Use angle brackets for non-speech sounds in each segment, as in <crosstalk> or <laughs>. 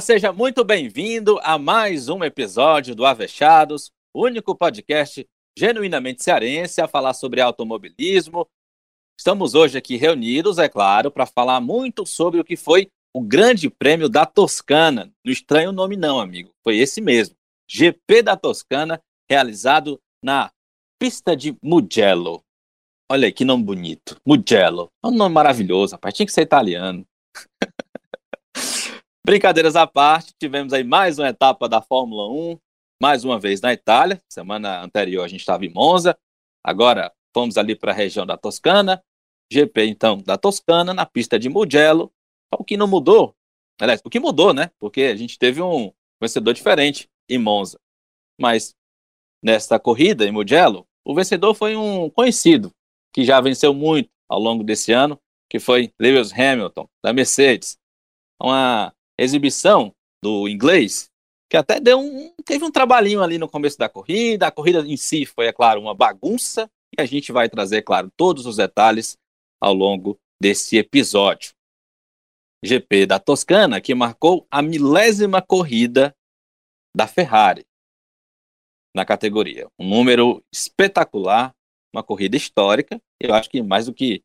Seja muito bem-vindo a mais um episódio do Avechados, único podcast genuinamente cearense a falar sobre automobilismo. Estamos hoje aqui reunidos, é claro, para falar muito sobre o que foi o Grande Prêmio da Toscana. Não estranho o nome não, amigo. Foi esse mesmo. GP da Toscana, realizado na pista de Mugello. Olha aí que nome bonito. Mugello. É um nome maravilhoso, rapaz. Tinha que ser italiano. <laughs> Brincadeiras à parte, tivemos aí mais uma etapa da Fórmula 1, mais uma vez na Itália. Semana anterior a gente estava em Monza, agora fomos ali para a região da Toscana. GP, então, da Toscana, na pista de Mugello. O que não mudou, aliás, o que mudou, né? Porque a gente teve um vencedor diferente em Monza. Mas nesta corrida em Mugello, o vencedor foi um conhecido, que já venceu muito ao longo desse ano, que foi Lewis Hamilton, da Mercedes. Uma exibição do inglês, que até deu um, teve um trabalhinho ali no começo da corrida. A corrida em si foi, é claro, uma bagunça, e a gente vai trazer, claro, todos os detalhes ao longo desse episódio. GP da Toscana, que marcou a milésima corrida da Ferrari na categoria. Um número espetacular, uma corrida histórica. Eu acho que mais do que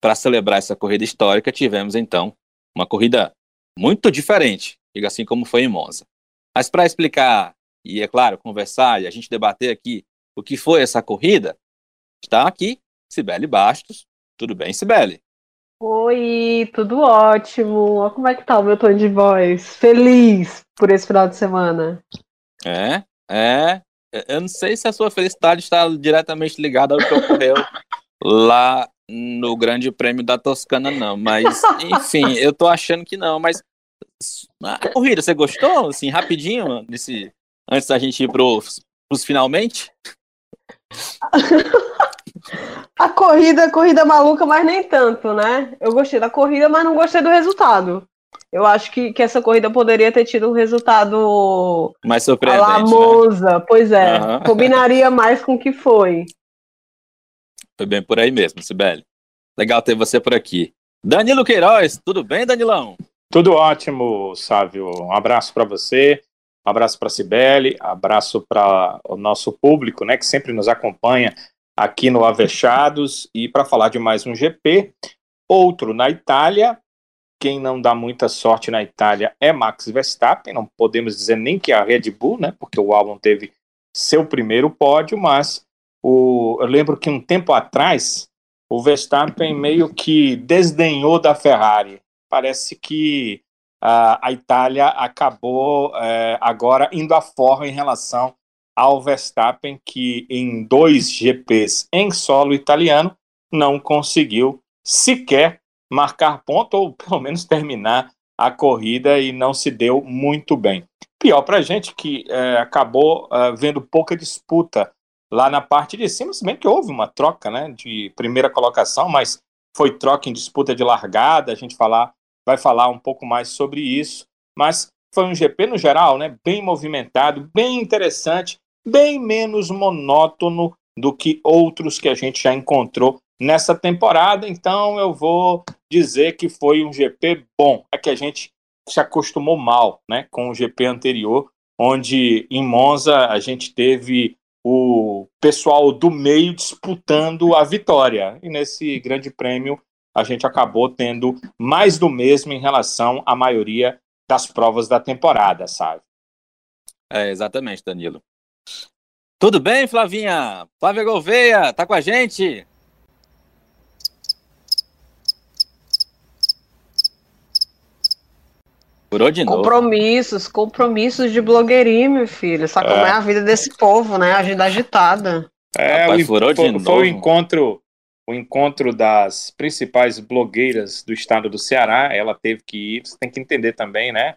para celebrar essa corrida histórica, tivemos então uma corrida muito diferente, assim como foi em Monza. Mas para explicar e, é claro, conversar e a gente debater aqui o que foi essa corrida, está aqui Sibeli Bastos. Tudo bem, Sibeli? Oi, tudo ótimo. como é que tá o meu tom de voz. Feliz por esse final de semana. É, é. Eu não sei se a sua felicidade está diretamente ligada ao que ocorreu <laughs> lá no Grande Prêmio da Toscana, não. Mas, enfim, <laughs> eu tô achando que não. Mas a corrida, você gostou? Assim, rapidinho, antes da gente ir pros, pros finalmente? <laughs> a corrida, a corrida maluca, mas nem tanto, né? Eu gostei da corrida, mas não gostei do resultado. Eu acho que, que essa corrida poderia ter tido um resultado mais surpreendente. A? Monza, né? pois é. Uhum. Combinaria mais com o que foi. Foi bem por aí mesmo, Sibeli. Legal ter você por aqui. Danilo Queiroz, tudo bem, Danilão? Tudo ótimo, Sávio. Um abraço para você, um abraço para a Cibele, abraço para o nosso público, né, que sempre nos acompanha aqui no Avechados e para falar de mais um GP, outro na Itália. Quem não dá muita sorte na Itália é Max Verstappen, não podemos dizer nem que é a Red Bull, né, porque o álbum teve seu primeiro pódio, mas o, eu lembro que um tempo atrás o Verstappen meio que desdenhou da Ferrari parece que a Itália acabou uh, agora indo a forra em relação ao Verstappen, que em dois GPs em solo italiano não conseguiu sequer marcar ponto ou pelo menos terminar a corrida e não se deu muito bem. Pior para a gente que uh, acabou vendo pouca disputa lá na parte de cima, se bem que houve uma troca né, de primeira colocação, mas foi troca em disputa de largada, a gente falar vai falar um pouco mais sobre isso. Mas foi um GP no geral, né, bem movimentado, bem interessante, bem menos monótono do que outros que a gente já encontrou nessa temporada. Então eu vou dizer que foi um GP bom. É que a gente se acostumou mal, né, com o GP anterior, onde em Monza a gente teve o pessoal do meio disputando a vitória. E nesse Grande Prêmio a gente acabou tendo mais do mesmo em relação à maioria das provas da temporada, sabe? É, exatamente, Danilo. Tudo bem, Flavinha? Flávia Gouveia, tá com a gente? Furou de novo. Compromissos, compromissos de blogueirinho, meu filho. Sabe é. como é a vida desse povo, né? Agenda agitada. É, Rapaz, furou de foi, novo. Foi o encontro o encontro das principais blogueiras do estado do Ceará. Ela teve que ir. Você tem que entender também, né,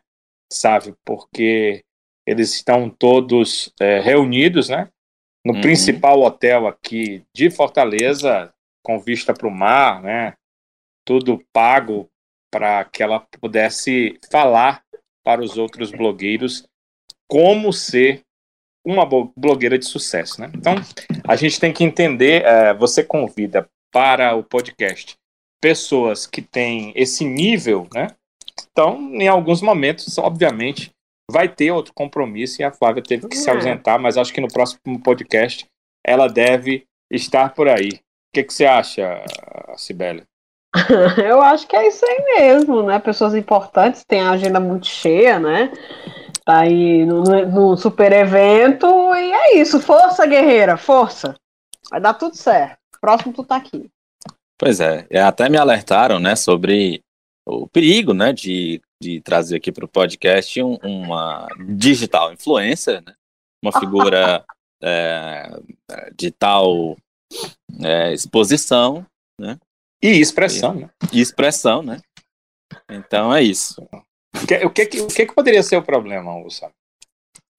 sabe? Porque eles estão todos é, reunidos, né? No uhum. principal hotel aqui de Fortaleza, com vista para o mar, né? Tudo pago para que ela pudesse falar para os outros blogueiros como ser uma blogueira de sucesso, né? Então, a gente tem que entender, é, você convida para o podcast pessoas que têm esse nível, né? Então, em alguns momentos, obviamente, vai ter outro compromisso e a Flávia teve que é. se ausentar, mas acho que no próximo podcast ela deve estar por aí. O que, que você acha, Sibeli? <laughs> Eu acho que é isso aí mesmo, né? Pessoas importantes têm a agenda muito cheia, né? Tá aí no, no super evento e é isso. Força, guerreira, força. Vai dar tudo certo. Próximo tu tá aqui. Pois é, até me alertaram, né, sobre o perigo, né, de, de trazer aqui para o podcast um, uma digital influencer, né, uma figura <laughs> é, de tal é, exposição, né, e expressão, e, né? E expressão, né? Então é isso. O que, o que, o que, que poderia ser o problema, Gustavo?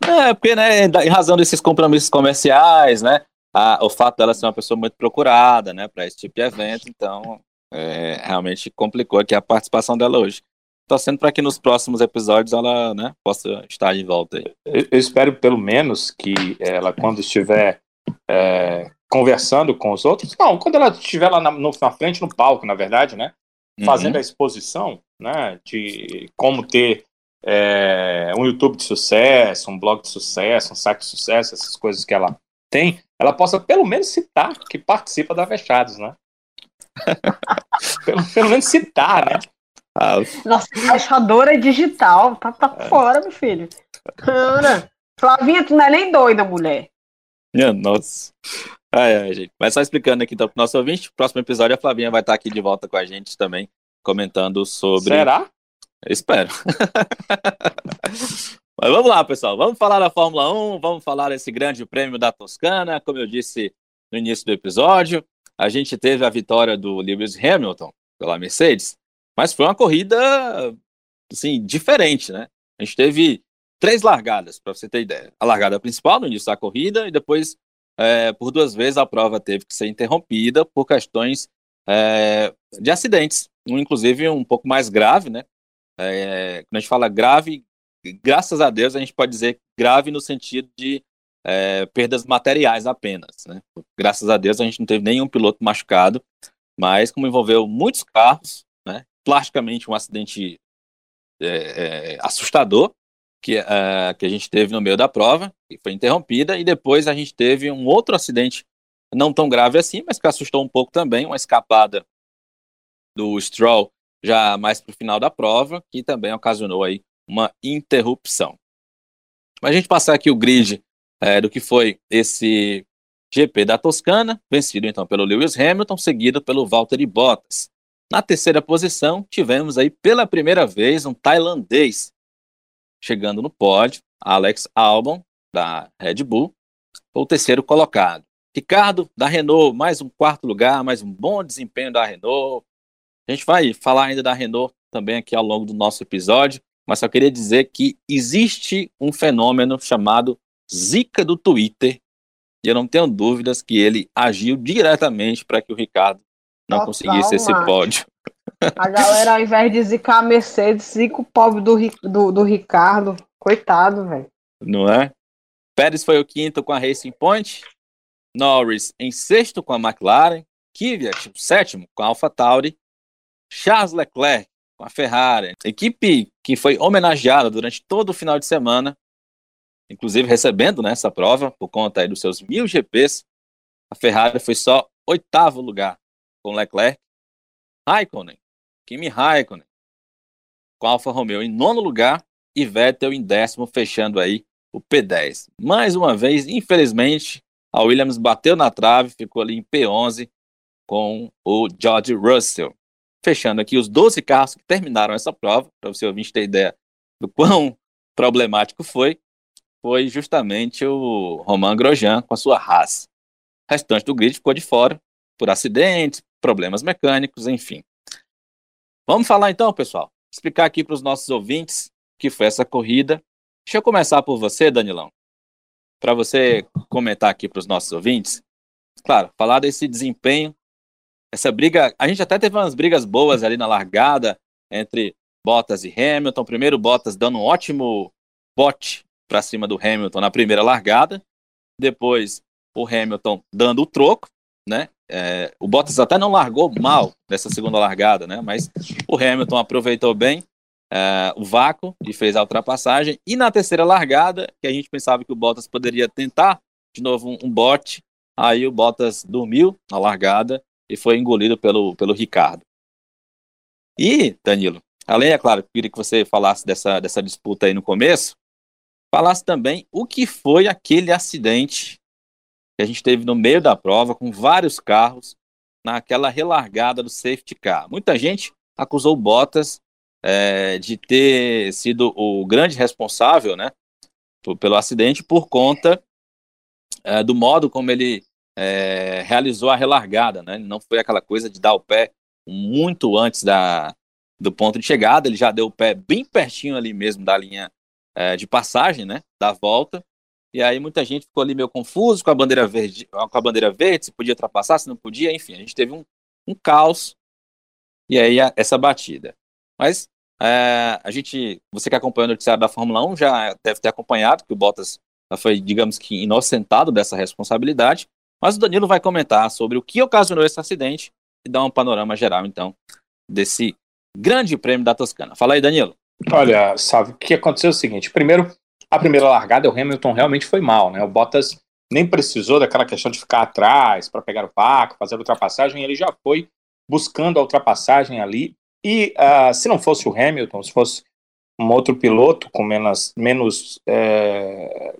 É, porque, né, em razão desses compromissos comerciais, né, a, o fato dela ser uma pessoa muito procurada, né, para esse tipo de evento, então é, realmente complicou aqui a participação dela hoje. Torcendo para que nos próximos episódios ela, né, possa estar de volta aí. Eu, eu espero pelo menos que ela, quando estiver é, conversando com os outros, não, quando ela estiver lá na, no, na frente, no palco, na verdade, né, fazendo uhum. a exposição, né, de como ter é, um YouTube de sucesso, um blog de sucesso, um site de sucesso, essas coisas que ela tem, ela possa pelo menos citar que participa da Fechados, né? <laughs> pelo, pelo, menos citar, né? Ah, Nossa, embaixadora digital, tá, tá é. fora, meu filho. Ana, Flavinha, tu não é nem doida, mulher. Minha nossa. Ai, ai, gente. Mas só explicando aqui então pro nosso ouvinte, próximo episódio a Flavinha vai estar aqui de volta com a gente também, comentando sobre. Será? Eu espero. <laughs> Mas vamos lá, pessoal. Vamos falar da Fórmula 1, vamos falar desse grande prêmio da Toscana. Como eu disse no início do episódio, a gente teve a vitória do Lewis Hamilton pela Mercedes, mas foi uma corrida assim, diferente, né? A gente teve três largadas, para você ter ideia. A largada principal no início da corrida e depois, é, por duas vezes, a prova teve que ser interrompida por questões é, de acidentes, um inclusive um pouco mais grave, né? É, quando a gente fala grave, graças a Deus, a gente pode dizer grave no sentido de é, perdas materiais apenas. Né? Graças a Deus, a gente não teve nenhum piloto machucado, mas como envolveu muitos carros, né, plasticamente um acidente é, é, assustador que, é, que a gente teve no meio da prova, que foi interrompida, e depois a gente teve um outro acidente, não tão grave assim, mas que assustou um pouco também, uma escapada do Stroll já mais para o final da prova, que também ocasionou aí uma interrupção. Mas a gente passar aqui o grid é, do que foi esse GP da Toscana, vencido então pelo Lewis Hamilton, seguido pelo Valtteri Bottas. Na terceira posição, tivemos aí pela primeira vez um tailandês chegando no pódio, Alex Albon, da Red Bull, o terceiro colocado. Ricardo, da Renault, mais um quarto lugar, mais um bom desempenho da Renault. A gente vai falar ainda da Renault também aqui ao longo do nosso episódio mas só queria dizer que existe um fenômeno chamado Zika do Twitter, e eu não tenho dúvidas que ele agiu diretamente para que o Ricardo não Total, conseguisse esse pódio. A galera, ao invés de zicar a Mercedes, zica o pobre do, do, do Ricardo. Coitado, velho. Não é? Pérez foi o quinto com a Racing Point, Norris em sexto com a McLaren, Kvyat sétimo com a AlphaTauri, Charles Leclerc com a Ferrari, equipe que foi homenageada durante todo o final de semana, inclusive recebendo né, prova, por conta dos seus mil GPs, a Ferrari foi só oitavo lugar, com Leclerc, Raikkonen, Kimi Raikkonen, com Alfa Romeo em nono lugar e Vettel em décimo, fechando aí o P10. Mais uma vez, infelizmente, a Williams bateu na trave, ficou ali em P11 com o George Russell fechando aqui os 12 carros que terminaram essa prova, para você ouvir ter ideia do <laughs> quão problemático foi, foi justamente o Romain Grosjean com a sua Haas. O restante do grid ficou de fora por acidentes, problemas mecânicos, enfim. Vamos falar então, pessoal, explicar aqui para os nossos ouvintes que foi essa corrida. Deixa eu começar por você, Danilão, para você comentar aqui para os nossos ouvintes. Claro, falar desse desempenho essa briga, a gente até teve umas brigas boas ali na largada entre Bottas e Hamilton. Primeiro, Bottas dando um ótimo bote para cima do Hamilton na primeira largada. Depois, o Hamilton dando o troco, né? É, o Bottas até não largou mal nessa segunda largada, né? Mas o Hamilton aproveitou bem. uh, o vácuo e fez a ultrapassagem. E na terceira largada, que a gente pensava que o Bottas poderia tentar de novo um, um bote, aí o Bottas dormiu na largada e foi engolido pelo, pelo Ricardo. E, Danilo, além, é claro, queria que você falasse dessa, dessa disputa aí no começo, falasse também o que foi aquele acidente que a gente teve no meio da prova com vários carros naquela relargada do safety car. Muita gente acusou Bottas é, de ter sido o grande responsável, né, pelo acidente por conta é, do modo como ele é, realizou a relargada, né? Não foi aquela coisa de dar o pé muito antes da, do ponto de chegada, ele já deu o pé bem pertinho ali mesmo da linha de passagem, né? Da volta. E aí muita gente ficou ali meio confuso com a bandeira verde, com a bandeira verde, se podia ultrapassar, se não podia, enfim, a gente teve um, um caos e aí a, essa batida. Mas é, a gente, você que acompanhou o noticiário da Fórmula 1 já deve ter acompanhado que o Bottas foi, digamos que, inocentado dessa responsabilidade, mas o Danilo vai comentar sobre o que ocasionou esse acidente e dar um panorama geral, então, desse grande prêmio da Toscana. Fala aí, Danilo. Olha, sabe, o que aconteceu é o seguinte: primeiro, a primeira largada, o Hamilton realmente foi mal, né? O Bottas nem precisou daquela questão de ficar atrás para pegar o vácuo, fazer a ultrapassagem, ele já foi buscando a ultrapassagem ali. E uh, se não fosse o Hamilton, se fosse um outro piloto com menos, menos é,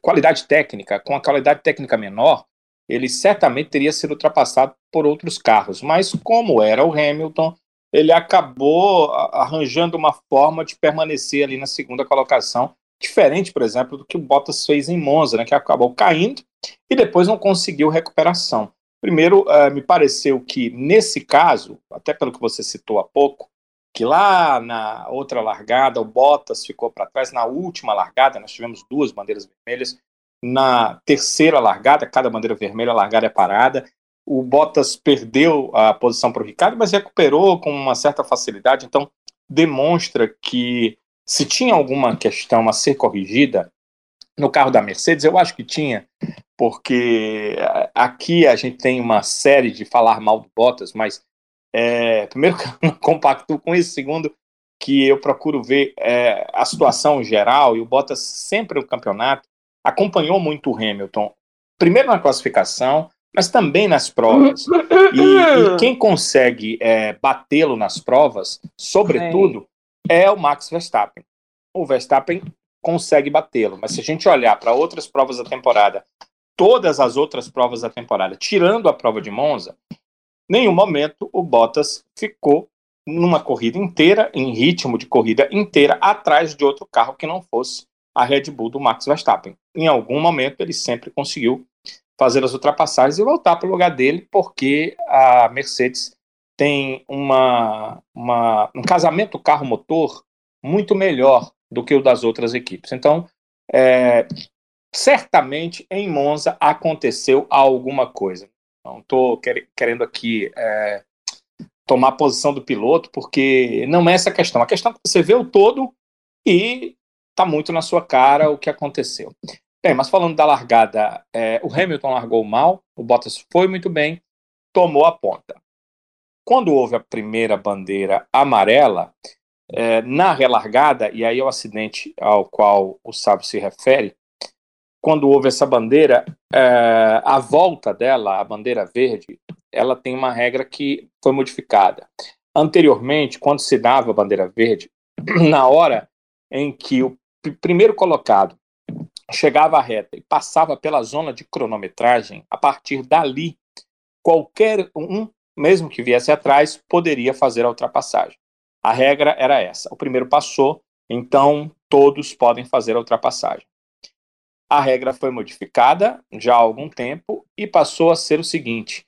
qualidade técnica, com a qualidade técnica menor, ele certamente teria sido ultrapassado por outros carros. Mas como era o Hamilton, ele acabou arranjando uma forma de permanecer ali na segunda colocação, diferente, por exemplo, do que o Bottas fez em Monza, né, que acabou caindo e depois não conseguiu recuperação. Primeiro, uh, me pareceu que nesse caso, até pelo que você citou há pouco, que lá na outra largada o Bottas ficou para trás, na última largada nós tivemos duas bandeiras vermelhas, na terceira largada, cada bandeira vermelha, a largada é parada, o Bottas perdeu a posição para o Ricardo, mas recuperou com uma certa facilidade, então demonstra que se tinha alguma questão a ser corrigida no carro da Mercedes, eu acho que tinha, porque aqui a gente tem uma série de falar mal do Bottas, mas é, primeiro, <laughs> que eu não compacto com isso. Segundo, que eu procuro ver é, a situação geral, e o Bottas sempre no campeonato acompanhou muito o Hamilton, primeiro na classificação, mas também nas provas. E, e quem consegue é, batê-lo nas provas, sobretudo, é. o Max Verstappen. O Verstappen consegue batê-lo, mas se a gente olhar para outras provas da temporada, todas as outras provas da temporada, tirando a prova de Monza, nenhum momento o Bottas ficou numa corrida inteira, em ritmo de corrida inteira, atrás de outro carro que não fosse a Red Bull do Max Verstappen. Em algum momento ele sempre conseguiu fazer as ultrapassagens e voltar para o lugar dele, porque a Mercedes tem uma, uma, um casamento carro-motor muito melhor do que o das outras equipes. Então, é, certamente em Monza aconteceu alguma coisa. Não estou querendo aqui é, tomar a posição do piloto, porque não é essa a questão. A questão é que você vê o todo e está muito na sua cara o que aconteceu. Bem, mas falando da largada, é, o Hamilton largou mal, o Bottas foi muito bem, tomou a ponta. Quando houve a primeira bandeira amarela, é, na relargada, e aí é o acidente ao qual o Sábio se refere, quando houve essa bandeira, é, a volta dela, a bandeira verde, ela tem uma regra que foi modificada. Anteriormente, quando se dava a bandeira verde, <clears throat> na hora em que o primeiro colocado chegava à reta e passava pela zona de cronometragem, a partir dali, qualquer um, mesmo que viesse atrás, poderia fazer a ultrapassagem. A regra era essa: o primeiro passou, então todos podem fazer a ultrapassagem a regra foi modificada já há algum tempo e passou a ser o seguinte: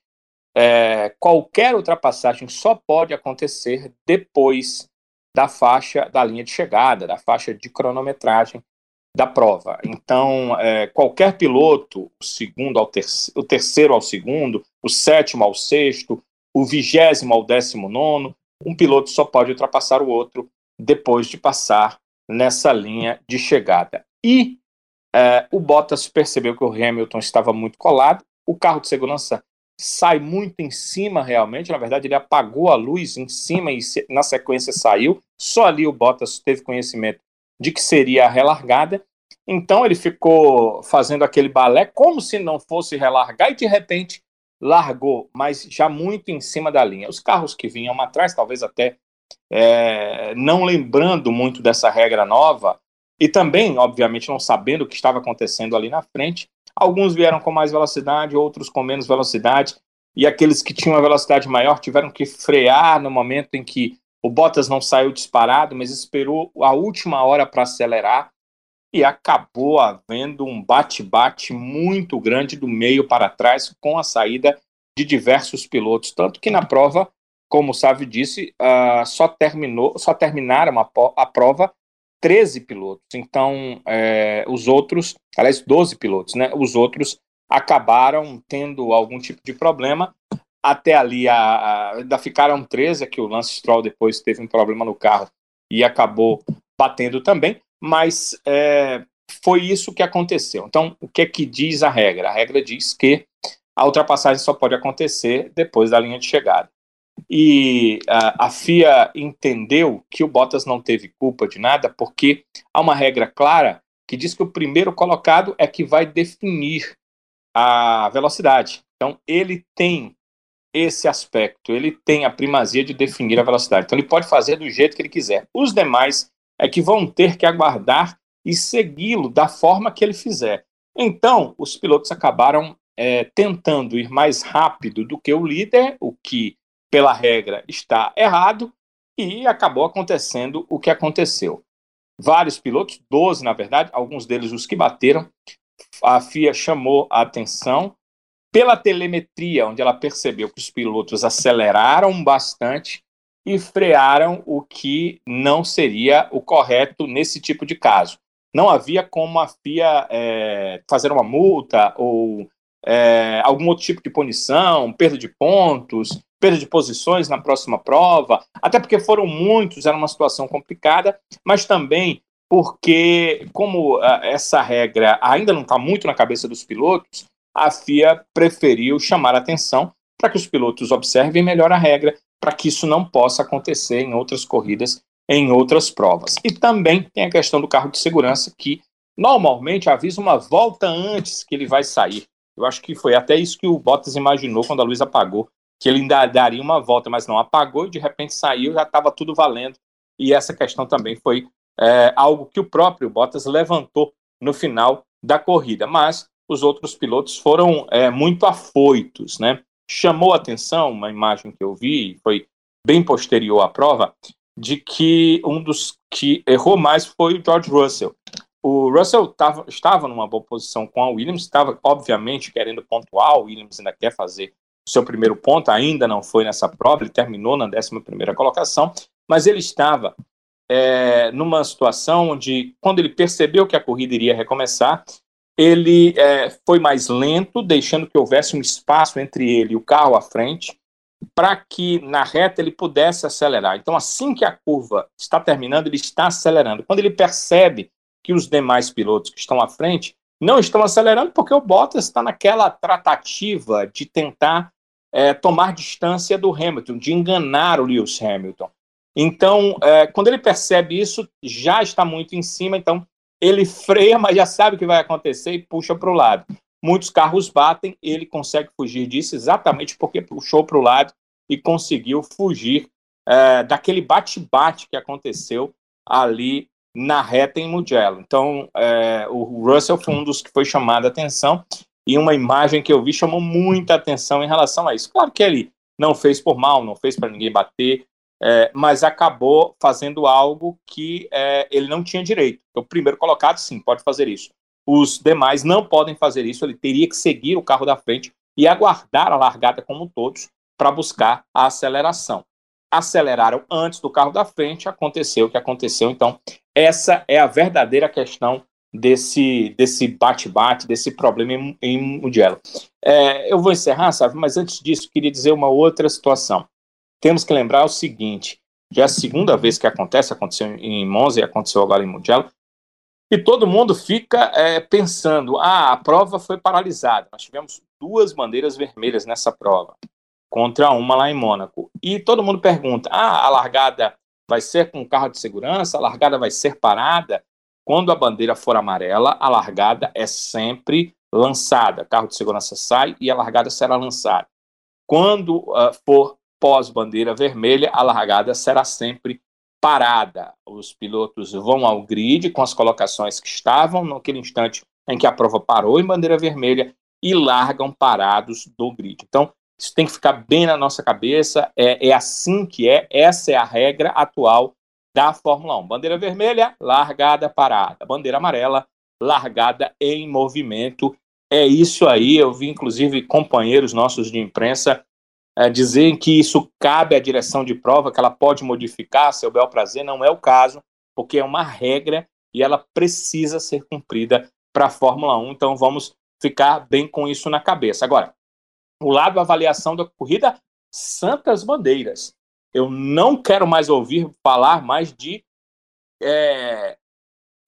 é, qualquer ultrapassagem só pode acontecer depois da faixa da linha de chegada, da faixa de cronometragem da prova. Então, é, qualquer piloto, o segundo ao terceiro, o terceiro ao segundo, o sétimo ao sexto, o vigésimo ao décimo nono, um piloto só pode ultrapassar o outro depois de passar nessa linha de chegada. E é, o Bottas percebeu que o Hamilton estava muito colado, o carro de segurança sai muito em cima realmente, na verdade ele apagou a luz em cima e na sequência saiu, só ali o Bottas teve conhecimento de que seria a relargada, então ele ficou fazendo aquele balé como se não fosse relargar e de repente largou, mas já muito em cima da linha. Os carros que vinham atrás, talvez até é, não lembrando muito dessa regra nova, e também, obviamente, não sabendo o que estava acontecendo ali na frente, alguns vieram com mais velocidade, outros com menos velocidade, e aqueles que tinham uma velocidade maior tiveram que frear no momento em que o Bottas não saiu disparado, mas esperou a última hora para acelerar e acabou havendo um bate-bate muito grande do meio para trás com a saída de diversos pilotos, tanto que na prova, como o Sávio disse, uh, só terminou, só terminaram a, a prova 13 pilotos. Então, é, os outros, aliás, 12 pilotos, né? Os outros acabaram tendo algum tipo de problema. Até ali, a, a, ainda ficaram 13, é que o Lance Stroll depois teve um problema no carro e acabou batendo também mas é, foi isso que aconteceu. Então, o que é que diz a regra? A regra diz que a ultrapassagem só pode acontecer depois da linha de chegada. E a, a FIA entendeu que o Bottas não teve culpa de nada, porque há uma regra clara que diz que o primeiro colocado é que vai definir a velocidade. Então, ele tem esse aspecto, ele tem a primazia de definir a velocidade. Então, ele pode fazer do jeito que ele quiser. Os demais é que vão ter que aguardar e segui-lo da forma que ele fizer. Então, os pilotos acabaram é, tentando ir mais rápido do que o líder, o que, pela regra, está errado, e acabou acontecendo o que aconteceu. Vários pilotos, 12 na verdade, alguns deles os que bateram, a FIA chamou a atenção pela telemetria, onde ela percebeu que os pilotos aceleraram bastante e frearam o que não seria o correto nesse tipo de caso. Não havia como a FIA é, fazer uma multa ou é, algum outro tipo de punição, perda de pontos, perda de posições na próxima prova, até porque foram muitos, era uma situação complicada, mas também porque, como uh, essa regra ainda não está muito na cabeça dos pilotos, a FIA preferiu chamar a atenção para que os pilotos observem melhor a regra para que isso não possa acontecer em outras corridas, em outras provas. E também tem a questão do carro de segurança, que normalmente avisa uma volta antes que ele vai sair. Eu acho que foi até isso que o Bottas imaginou quando a luz apagou, que ele ainda daria uma volta, mas não apagou e de repente saiu, já estava tudo valendo. E essa questão também foi é, algo que o próprio Bottas levantou no final da corrida. Mas os outros pilotos foram é, muito afoitos, né? Chamou a atenção uma imagem que eu vi, foi bem posterior à prova, de que um dos que errou mais foi o George Russell. O Russell tava, estava numa boa posição com a Williams, estava obviamente querendo pontuar, Williams ainda quer fazer o seu primeiro ponto, ainda não foi nessa prova, ele terminou na 11 colocação, mas ele estava é, numa situação onde, quando ele percebeu que a corrida iria recomeçar, ele é, foi mais lento, deixando que houvesse um espaço entre ele e o carro à frente, para que na reta ele pudesse acelerar. Então, assim que a curva está terminando, ele está acelerando. Quando ele percebe que os demais pilotos que estão à frente não estão acelerando, porque o Bottas está naquela tratativa de tentar é, tomar distância do Hamilton, de enganar o Lewis Hamilton. Então, é, quando ele percebe isso, já está muito em cima, então ele freia, mas já sabe o que vai acontecer e puxa para o lado. Muitos carros batem, ele consegue fugir disso exatamente porque puxou para o lado e conseguiu fugir é, daquele bate-bate que aconteceu ali na reta em Mugello. Então, é, o Russell foi um dos que foi chamado a atenção e uma imagem que eu vi chamou muita atenção em relação a isso. Claro que ele não fez por mal, não fez para ninguém bater, é, mas acabou fazendo algo que é, ele não tinha direito. O primeiro colocado, sim, pode fazer isso. Os demais não podem fazer isso, ele teria que seguir o carro da frente e aguardar a largada como todos para buscar a aceleração. Aceleraram antes do carro da frente, aconteceu o que aconteceu. Então, essa é a verdadeira questão desse desse bate-bate, desse problema em, em Mugello. É, eu vou encerrar, sabe? Mas antes disso, queria dizer uma outra situação temos que lembrar o seguinte: já é a segunda vez que acontece, aconteceu em Monza e aconteceu agora em Mugello. E todo mundo fica é, pensando: ah, a prova foi paralisada. Nós tivemos duas bandeiras vermelhas nessa prova, contra uma lá em Mônaco. E todo mundo pergunta: ah, a largada vai ser com carro de segurança? A largada vai ser parada? Quando a bandeira for amarela, a largada é sempre lançada. Carro de segurança sai e a largada será lançada. Quando uh, for pós-bandeira vermelha, a largada será sempre parada. Os pilotos vão ao grid com as colocações que estavam naquele instante em que a prova parou em bandeira vermelha e largam parados do grid. Então, isso tem que ficar bem na nossa cabeça. É, é assim que é. Essa é a regra atual da Fórmula 1. Bandeira vermelha, largada, parada. Bandeira amarela, largada em movimento. É isso aí. Eu vi, inclusive, companheiros nossos de imprensa é, dizer que isso cabe à direção de prova, que ela pode modificar seu bel prazer, não é o caso, porque é uma regra e ela precisa ser cumprida para a Fórmula 1, então vamos ficar bem com isso na cabeça. Agora, o lado avaliação da corrida, santas bandeiras. Eu não quero mais ouvir falar mais de é,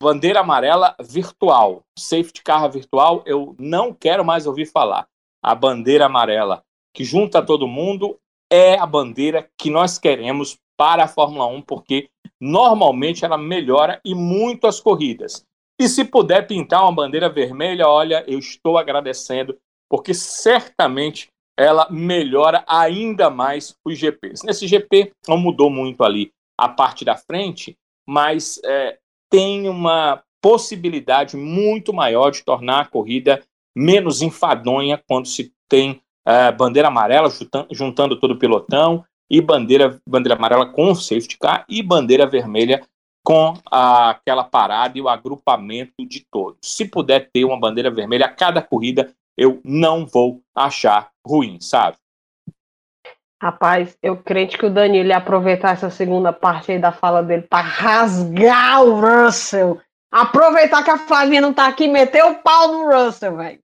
bandeira amarela virtual, safety car virtual, eu não quero mais ouvir falar. A bandeira amarela que junta todo mundo, é a bandeira que nós queremos para a Fórmula 1, porque normalmente ela melhora e muito as corridas. E se puder pintar uma bandeira vermelha, olha, eu estou agradecendo, porque certamente ela melhora ainda mais os GPs. Nesse GP não mudou muito ali a parte da frente, mas é, tem uma possibilidade muito maior de tornar a corrida menos enfadonha quando se tem uh, bandeira amarela juntando, juntando todo o pelotão, e bandeira, bandeira amarela com safety car, e bandeira vermelha com a, aquela parada e o agrupamento de todos. Se puder ter uma bandeira vermelha a cada corrida, eu não vou achar ruim, sabe? Rapaz, eu crente que o Danilo ia aproveitar essa segunda parte aí da fala dele para rasgar o Russell. Aproveitar que a Flavinha não tá aqui meter o pau no Russell, velho.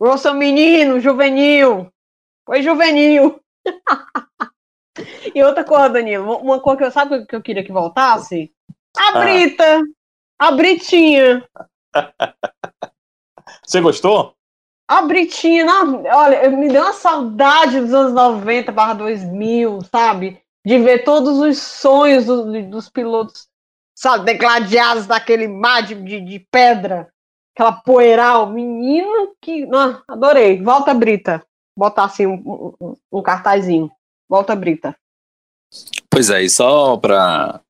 Russell menino, juvenil. Foi juvenil. <laughs> e outra coisa, Danilo, uma coisa que eu sabe que eu queria que voltasse? A ah. Brita. A Britinha. <laughs> Você gostou? A Britinha, não, olha, me deu uma saudade dos anos 90 barra 2000, sabe? De ver todos os sonhos do, dos pilotos, sabe, degladiados daquele mar de, de, de pedra aquela poeiral, menino que. Não, adorei. Volta, Brita. Botar assim um, um, um cartazinho. Volta, Brita. Pois é, e só para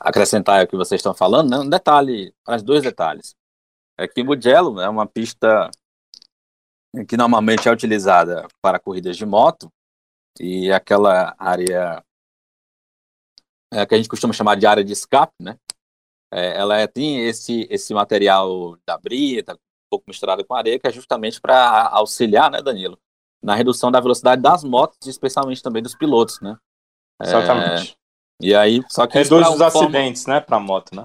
acrescentar o que vocês estão falando, né, um detalhe, mais dois detalhes. É que Mugello é uma pista que normalmente é utilizada para corridas de moto, e aquela área é, que a gente costuma chamar de área de escape, né? é, ela é, tem esse, esse material da brita, pouco misturado com areia, que é justamente para auxiliar, né, Danilo, na redução da velocidade das motos, especialmente também dos pilotos, né? É, Exatamente. E aí, só que reduz os acidentes, forma... né, para moto, né?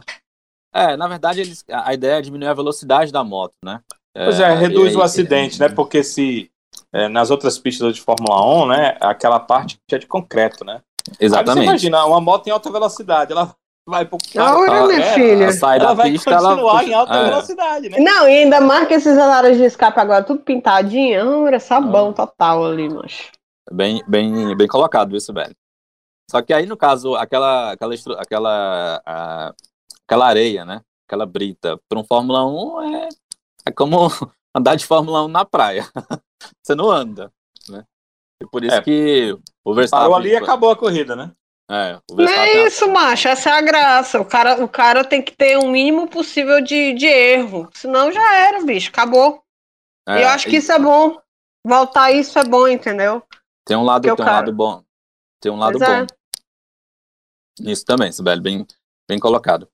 É, na verdade, eles, a ideia é diminuir a velocidade da moto, né? Pois é, reduz aí, o acidente, né? Porque se é, nas outras pistas de Fórmula 1, né, aquela parte é de concreto, né? Exatamente. Aí você imagina, uma moto em alta velocidade, ela vai pro carro. Ora, minha é, filha. Sai ela da vai pista, continuar ela... em alta é. velocidade, né? Não, e ainda marca esses alarmes de escape agora, tudo pintadinho. Ora, sabão ah. total ali, macho. Bem, bem, bem colocado isso, velho. Só que aí, no caso, aquela, aquela, aquela, a, aquela areia, né? Aquela brita, para um Fórmula 1 é, é como <laughs> andar de Fórmula 1 na praia. <laughs> Você não anda, né? E por isso é. que o Verstappen... Parou ali e acabou a corrida, né? É, não é isso, macho. Essa é a graça. O cara, o cara tem que ter o um mínimo possível de, de erro. Senão já era, bicho. Acabou. É, e eu acho que isso é bom. Voltar isso é bom, entendeu? Tem um lado, tem um lado bom. Tem um lado pois bom. É. Isso também, Sibeli, bem, bem colocado.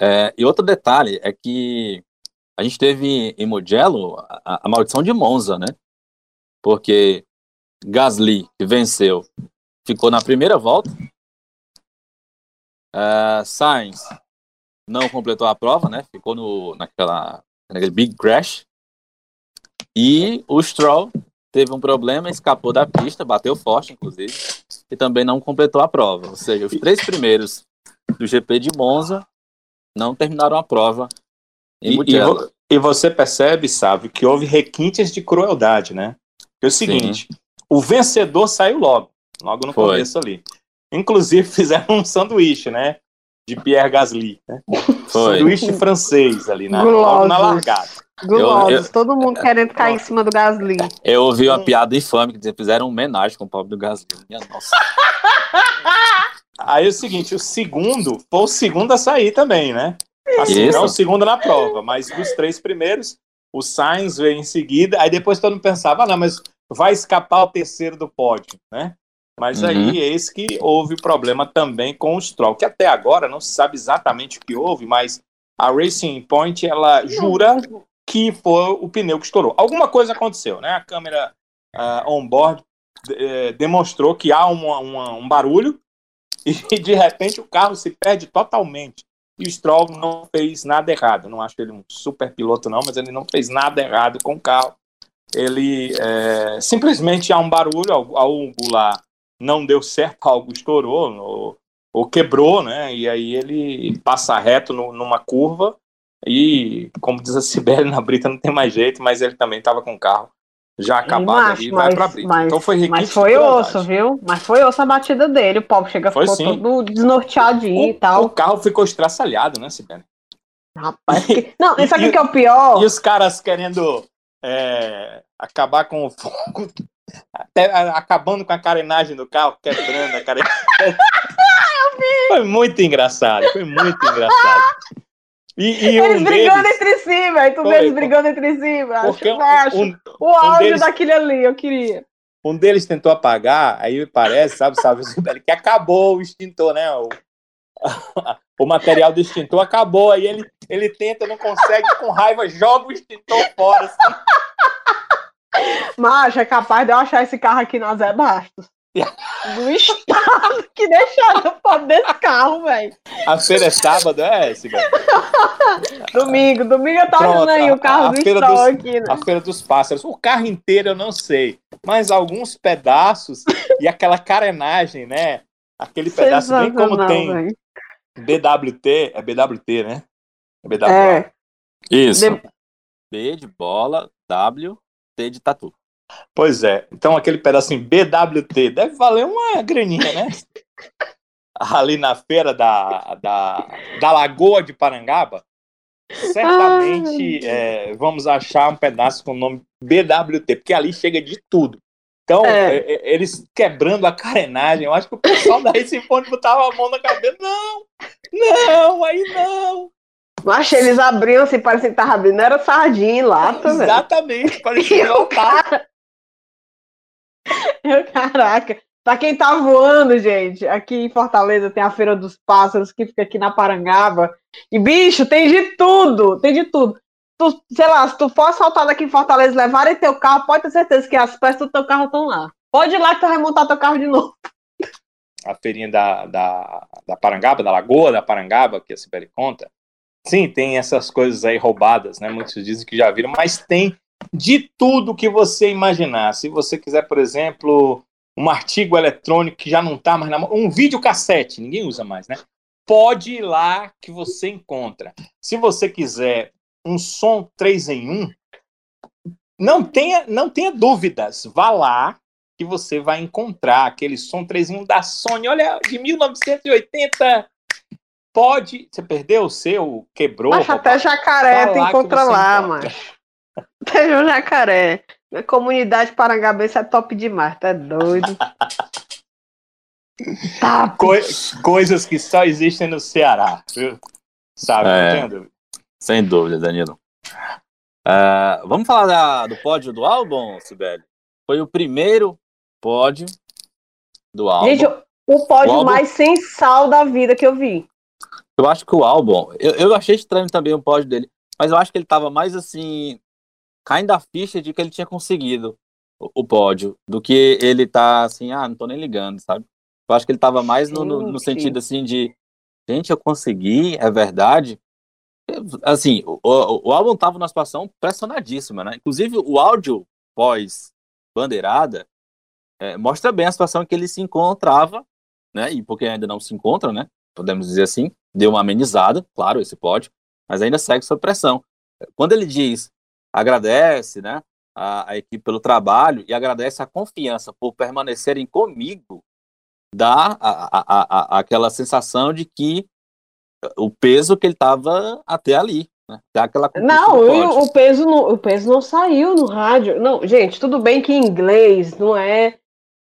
É, e outro detalhe é que a gente teve em Mugello a, a maldição de Monza, né? Porque Gasly, que venceu, ficou na primeira volta, Uh, Sainz não completou a prova, né? Ficou no, naquela, naquele big crash. E o Stroll teve um problema, escapou da pista, bateu forte, inclusive, e também não completou a prova. Ou seja, os três primeiros do GP de Monza não terminaram a prova E, e, vo- e você percebe, sabe, que houve requintes de crueldade, né? É o seguinte, o vencedor saiu logo, logo no Foi. começo ali. Inclusive <laughs> fizeram um sanduíche, né? De Pierre Gasly, né? Foi. Sanduíche francês ali, na, na largada. Gulosos, eu- todo mundo querendo cair em cima do Gasly. Eu ouvi uma piada infame que dizia, fizeram uma homenagem com o pobre do Gasly. Minha nossa. <laughs> Aí é o seguinte, o segundo foi o segundo a sair também, né? Assim, Isso. não o segundo na prova, mas dos três primeiros, o Sainz veio em seguida, aí depois todo mundo pensava, ah, não, mas vai escapar o terceiro do pódio, né? Mas Uhum. aí eis que houve problema também com o Stroll, que até agora não se sabe exatamente o que houve, mas a Racing Point, ela jura que foi o pneu que estourou. Alguma coisa aconteceu, né? A câmera ah, on-board eh, demonstrou que há uma- uma- um barulho <laughs> e de repente o carro se perde totalmente. E o Stroll não fez nada errado. Não acho ele um super piloto, não, mas ele não fez nada errado com o carro. Ele eh, simplesmente há um barulho, algo lá não deu certo, algo estourou ou, ou quebrou, né? E aí ele passa reto no- numa curva e, como diz a Sibeli <laughs> na Brita, não tem mais jeito, mas ele também estava com o carro já acabado e vai mas- pra Brita. mas- então foi requinte Mas foi osso, viu? Mas foi osso a batida dele. O pobre chega Foi ficou sim. todo desnorteadinho e O, o tal. carro ficou estraçalhado, né, Sibeli? Rapaz, que... Não, E- sabe e- o que é o pior? E os caras querendo é, acabar com o fogo, até acabando com a carenagem do carro, quebrando a carenagem. <laughs> foi muito engraçado, foi muito engraçado. E, e Eles um brigando deles, entre si, velho. Tu vê eles brigando entre si, velho. um, O áudio deles- daquele ali, eu queria. um deles tentou apagar, aí parece, sabe, sabe, que acabou o extintor, né? O, <laughs> o material do extintor acabou, aí ele, ele tenta, não consegue, com raiva, joga o extintor fora, assim. Mas é capaz de eu achar esse carro aqui na Zé Bastos. <laughs> Do estado que deixaram eu pobre desse carro, velho. A feira é sábado, é, Sibeli? <laughs> Domingo, domingo eu tava Pronto, olhando aí a- o carro a do feira Stroll dos- aqui, né? A Feira dos Pássaros. O carro inteiro eu não sei, mas alguns pedaços e aquela carenagem, né? Aquele pedaço bem como Sensacional, tem velho. BWT, é BWT, né? É BWT. É, Isso. De- B de bola, W, De tatu. Pois é. Então aquele pedacinho BWT deve valer uma graninha, né? <laughs> Ali na feira da, da, da Lagoa de Parangaba, certamente é, vamos achar um pedaço com o nome BWT, porque ali chega de tudo. Então, É. é, é, eles quebrando a carenagem, eu acho que o pessoal da Point botava a mão na cabeça. Não! Não, aí não! Mas eles abriam assim, parecia que tava abrindo, era sardinha em lata, velho. Exatamente, parecia <laughs> E o lotado. <laughs> Caraca. Pra quem tá voando, gente, aqui em Fortaleza tem a Feira dos Pássaros, que fica aqui na Parangaba. E, bicho, tem de tudo, tem de tudo. Tu, sei lá, se tu for assaltado aqui em Fortaleza levarem teu carro, pode ter certeza que as peças do teu carro estão lá. Pode ir lá que tu vai montar teu carro de novo. <laughs> a feirinha da, da, da Parangaba, da Lagoa da Parangaba, que a Sibeli conta. Sim, tem essas coisas aí roubadas, né? Muitos dizem que já viram, mas tem de tudo que você imaginar. Se você quiser, por exemplo, um artigo eletrônico que já não está mais na mão, um videocassete, ninguém usa mais, né? Pode ir lá que você encontra. Se você quiser um som 3 em 1, não tenha, não tenha dúvidas. Vá lá que você vai encontrar aquele som 3 em 1 da Sony, olha, de 1980. Pode. Você perdeu o seu, quebrou. Mas até jacaré Vai tu lá você lá, macho. Até o jacaré. A comunidade parangabense é top demais, tá doido? <laughs> tá, Coi- coisas que só existem no Ceará, viu? Sabe? É. Não tenho dúvida. Sem dúvida, Danilo. Ah, vamos falar da- do pódio do álbum, Sibeli? Foi o primeiro pódio do álbum. Gente, o pódio O álbum- mais sem sal da vida que eu vi. Eu acho que o álbum, eu, eu achei estranho também o pódio dele, mas eu acho que ele tava mais assim, caindo a ficha de que ele tinha conseguido o, o pódio, do que ele tá assim, ah, não tô nem ligando, sabe? Eu acho que ele tava mais no, no- no sentido assim de, gente, eu consegui, é verdade. Assim, o, o, o álbum tava numa situação pressionadíssima, né? Inclusive o áudio pós bandeirada é, mostra bem a situação que ele se encontrava, né? E porque ainda não se encontra, né? Podemos dizer assim, deu uma amenizada, claro, esse pódio, mas ainda segue sob pressão. quando ele diz agradece, né, a, a, equipe pelo trabalho e agradece a confiança por permanecerem comigo, dá a, a, a aquela sensação de que o peso que ele estava até ali. Né? Dá aquela não, o, o, peso não, o peso não saiu no rádio. Não, gente, tudo bem que em inglês não é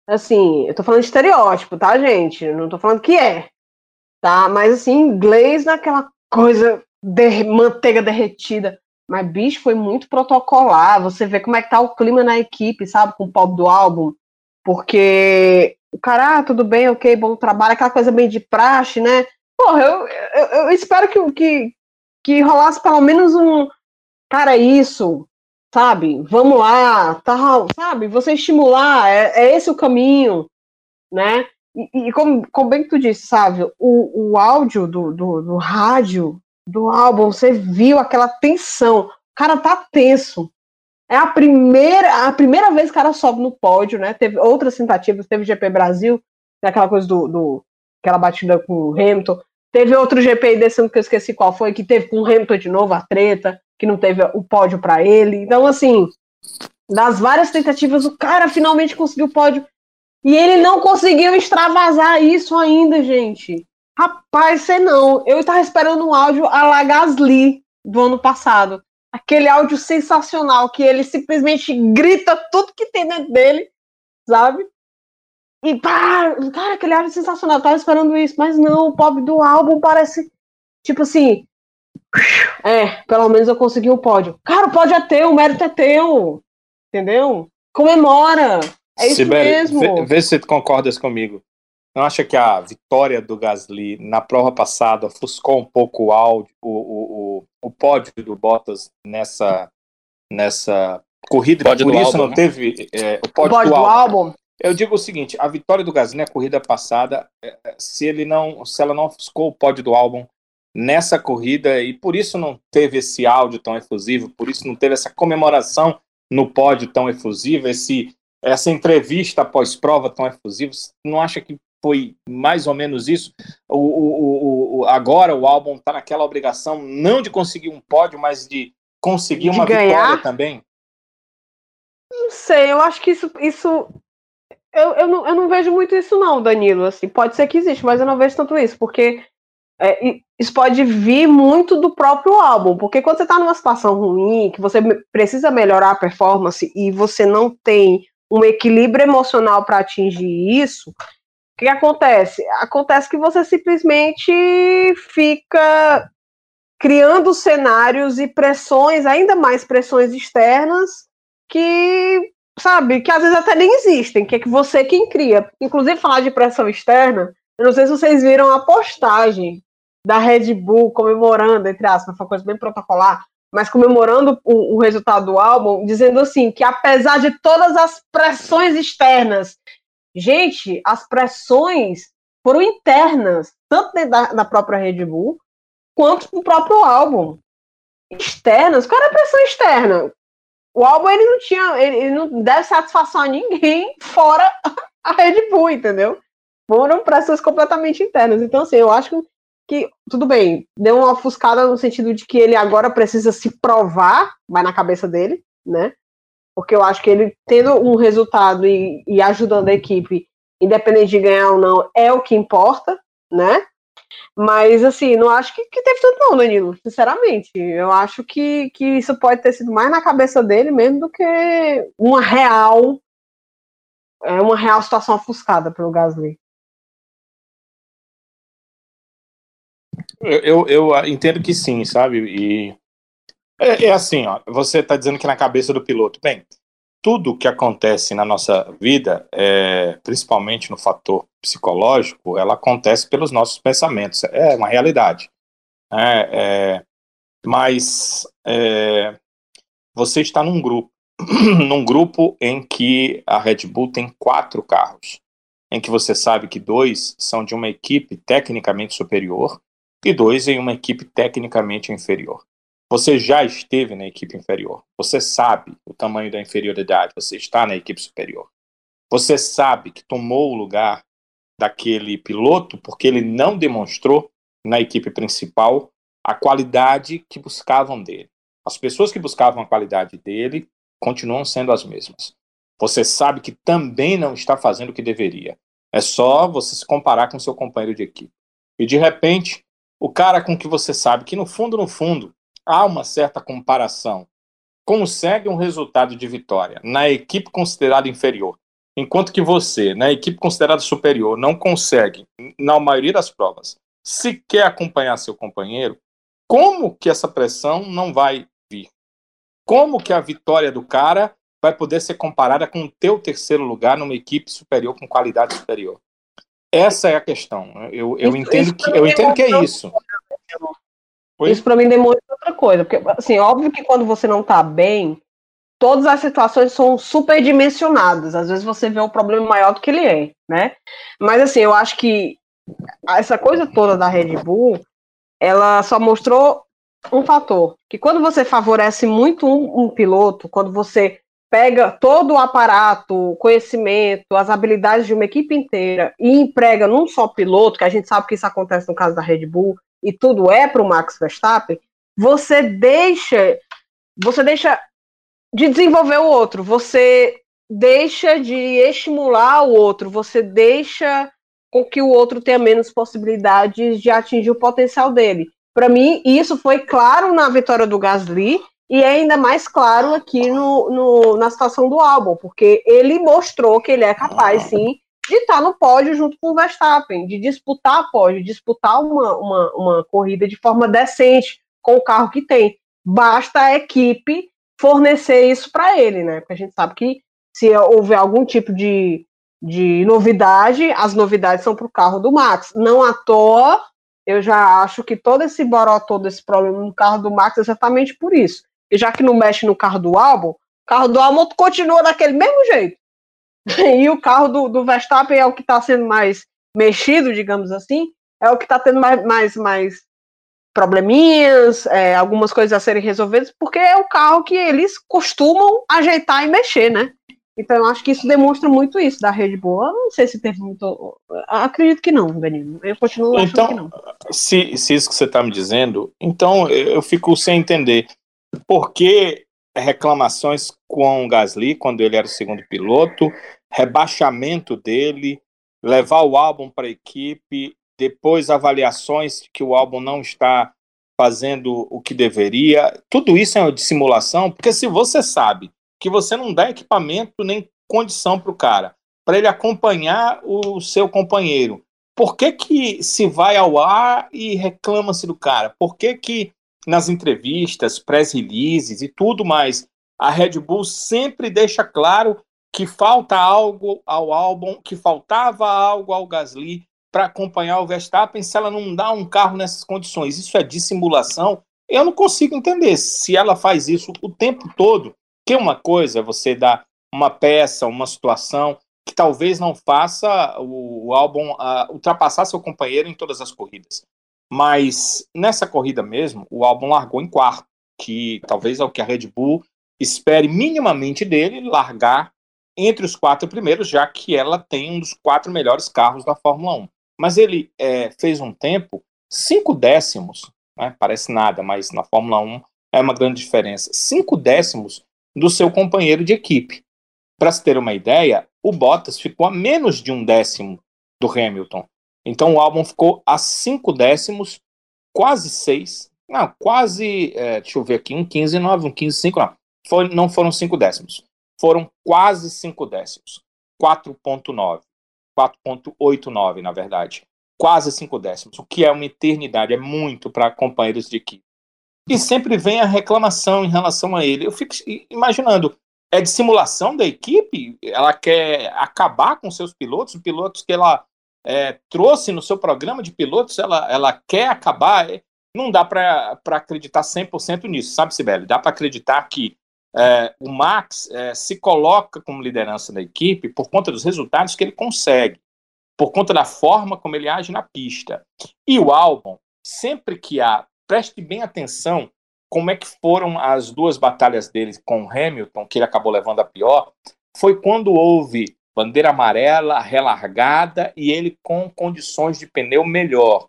assim, eu tô falando de estereótipo, tá, gente? Não tô falando que é. Tá? Mas assim, inglês naquela coisa de manteiga derretida. Mas, bicho, foi muito protocolar. Você vê como é que tá o clima na equipe, sabe? Com o pop do álbum. Porque o cara, ah, tudo bem, ok, bom trabalho, aquela coisa bem de praxe, né? Porra, eu, eu, eu espero que, que, que rolasse pelo menos um. Cara, isso, sabe? Vamos lá, tal, sabe? Você estimular, é, é esse o caminho, né? E, e como, como bem que tu disse, sabe? O, o áudio do, do, do rádio do álbum, você viu aquela tensão. O cara tá tenso. É a primeira, a primeira vez que o cara sobe no pódio, né? Teve outras tentativas, teve GP Brasil, aquela coisa do, do aquela batida com o Hamilton. Teve outro GP desse ano que eu esqueci qual foi, que teve com o Hamilton de novo a treta, que não teve o pódio para ele. Então, assim, das várias tentativas, o cara finalmente conseguiu o pódio. E ele não conseguiu extravasar isso ainda, gente. Rapaz, sei não. Eu estava esperando um áudio a la Gasly do ano passado. Aquele áudio sensacional que ele simplesmente grita tudo que tem dentro dele, sabe? E pá, cara, aquele áudio sensacional. Eu tava esperando isso, mas não, o pop do álbum parece tipo assim. É, pelo menos eu consegui o pódio. Cara, o pódio é teu, o mérito é teu. Entendeu? Comemora. É isso Sibeli, mesmo. Vê, vê se tu concordas comigo. Não acha que a vitória do Gasly na prova passada ofuscou um pouco o áudio, o, o, o, o pódio do Bottas nessa, nessa corrida? Pódio por isso álbum, não né? teve é, o pódio, o pódio do, do álbum. álbum. Eu digo o seguinte: a vitória do Gasly na corrida passada, é, é, se ele não, se ela não ofuscou o pódio do álbum nessa corrida e por isso não teve esse áudio tão efusivo, por isso não teve essa comemoração no pódio tão efusiva, esse essa entrevista pós-prova tão efusiva, não acha que foi mais ou menos isso. O, o, o, agora o álbum está naquela obrigação não de conseguir um pódio, mas de conseguir de uma ganhar? vitória também. Não sei, eu acho que isso. isso eu, eu, não, eu não vejo muito isso, não, Danilo. Assim, pode ser que existe, mas eu não vejo tanto isso, porque é, isso pode vir muito do próprio álbum, porque quando você está numa situação ruim, que você precisa melhorar a performance e você não tem um equilíbrio emocional para atingir isso, o que acontece? Acontece que você simplesmente fica criando cenários e pressões, ainda mais pressões externas, que, sabe, que às vezes até nem existem, que é que você quem cria. Inclusive, falar de pressão externa, eu não sei se vocês viram a postagem da Red Bull comemorando, entre aspas, foi uma coisa bem protocolar, mas comemorando o, o resultado do álbum, dizendo assim, que apesar de todas as pressões externas Gente, as pressões foram internas, tanto da, da própria Red Bull, quanto do próprio álbum. Externas, qual era a pressão externa? O álbum ele não tinha, ele, ele não deve satisfação a ninguém <laughs> fora a Red Bull, entendeu? Foram pressões completamente internas. Então, assim, eu acho que, tudo bem, deu uma ofuscada no sentido de que ele agora precisa se provar, vai na cabeça dele, né? porque eu acho que ele tendo um resultado e, e ajudando a equipe, independente de ganhar ou não, é o que importa, né? Mas, assim, não acho que, que teve tudo não, Danilo, sinceramente. Eu acho que, que isso pode ter sido mais na cabeça dele mesmo do que uma real é uma real situação ofuscada pelo Gasly. Eu, eu, eu entendo que sim, sabe? E é, é assim, ó, você está dizendo que na cabeça do piloto. Bem, tudo que acontece na nossa vida, é, principalmente no fator psicológico, ela acontece pelos nossos pensamentos. É uma realidade. É, é, mas é, você está num grupo, <clears throat> num grupo em que a Red Bull tem quatro carros, em que você sabe que dois são de uma equipe tecnicamente superior e dois em uma equipe tecnicamente inferior. Você já esteve na equipe inferior. Você sabe o tamanho da inferioridade. Você está na equipe superior. Você sabe que tomou o lugar daquele piloto porque ele não demonstrou na equipe principal a qualidade que buscavam dele. As pessoas que buscavam a qualidade dele continuam sendo as mesmas. Você sabe que também não está fazendo o que deveria. É só você se comparar com seu companheiro de equipe. E de repente, o cara com que você sabe que no fundo, no fundo, há uma certa comparação, consegue um resultado de vitória na equipe considerada inferior, enquanto que você, na equipe considerada superior, não consegue, na maioria das provas, sequer acompanhar seu companheiro, como que essa pressão não vai vir? Como que a vitória do cara vai poder ser comparada com o teu terceiro lugar numa equipe superior com qualidade superior? Essa é a questão. Eu, eu isso, entendo isso que eu entendo que é isso. Isso para mim demonstra outra coisa, porque assim, óbvio que quando você não está bem, todas as situações são superdimensionadas. Às vezes você vê um problema maior do que ele é, né? Mas assim, eu acho que essa coisa toda da Red Bull, ela só mostrou um fator, que quando você favorece muito um, um piloto, quando você pega todo o aparato, o conhecimento, as habilidades de uma equipe inteira e emprega num só piloto, que a gente sabe que isso acontece no caso da Red Bull, e tudo é para o Max Verstappen, você deixa, você deixa de desenvolver o outro, você deixa de estimular o outro, você deixa com que o outro tenha menos possibilidades de atingir o potencial dele. Para mim, isso foi claro na vitória do Gasly e é ainda mais claro aqui no, no, na situação do álbum, porque ele mostrou que ele é capaz, sim, de estar no pódio junto com o Verstappen, de disputar pódio, disputar uma, uma, uma corrida de forma decente com o carro que tem. Basta a equipe fornecer isso para ele, né? Porque a gente sabe que se houver algum tipo de, de novidade, as novidades são para o carro do Max. Não à toa, eu já acho que todo esse boró, todo esse problema no carro do Max é exatamente por isso. E já que não mexe no carro do álbum, o carro do álbum continua daquele mesmo jeito. <laughs> E o carro do, do Verstappen é o que está sendo mais mexido, digamos assim, é o que está tendo mais, mais, mais probleminhas, é, algumas coisas a serem resolvidas, porque é o carro que eles costumam ajeitar e mexer, né? Então eu acho que isso demonstra muito isso da Red Bull. Eu não sei se teve muito. Acredito que não, Benino. Eu continuo achando então, que não. Se, se isso que você está me dizendo, então eu fico sem entender. Por que reclamações com o Gasly quando ele era o segundo piloto, rebaixamento dele, levar o álbum para a equipe, depois avaliações que o álbum não está fazendo o que deveria. Tudo isso é uma dissimulação, porque se você sabe que você não dá equipamento nem condição para o cara, para ele acompanhar o seu companheiro, por que, que se vai ao ar e reclama-se do cara? Por que, que nas entrevistas, press releases e tudo mais, a Red Bull sempre deixa claro que falta algo ao álbum, que faltava algo ao Gasly para acompanhar o Verstappen se ela não dá um carro nessas condições. Isso é dissimulação? Eu não consigo entender se ela faz isso o tempo todo. Que uma coisa é você dar uma peça, uma situação que talvez não faça o, álbum uh, ultrapassar seu companheiro em todas as corridas. Mas nessa corrida mesmo, o álbum largou em quarto, que talvez é o que a Red Bull espere minimamente dele largar entre os quatro primeiros, já que ela tem um dos quatro melhores carros da Fórmula 1. Mas ele é, fez um tempo, cinco décimos, né, parece nada, mas na Fórmula 1 é uma grande diferença, cinco décimos do seu companheiro de equipe. Para se ter uma ideia, o Bottas ficou a menos de um décimo do Hamilton. Então o álbum ficou a cinco décimos, quase seis, não, quase, é, deixa eu ver aqui, um 15, 9, um 15, 5, não. Foi, não foram cinco décimos, foram quase cinco décimos, 4.9, 4.89 na verdade, quase cinco décimos, o que é uma eternidade, é muito para companheiros de equipe. E sempre vem a reclamação em relação a ele. Eu fico imaginando, é de simulação da equipe? Ela quer acabar com seus pilotos, os pilotos que ela é, trouxe no seu programa de pilotos, ela, ela quer acabar. É, não dá para acreditar 100% nisso, sabe, Sibeli? Dá para acreditar que é, o Max é, se coloca como liderança da equipe por conta dos resultados que ele consegue, por conta da forma como ele age na pista. E o álbum, sempre que há, preste bem atenção como é que foram as duas batalhas dele com o Hamilton, que ele acabou levando a pior, foi quando houve bandeira amarela, relargada e ele com condições de pneu melhor.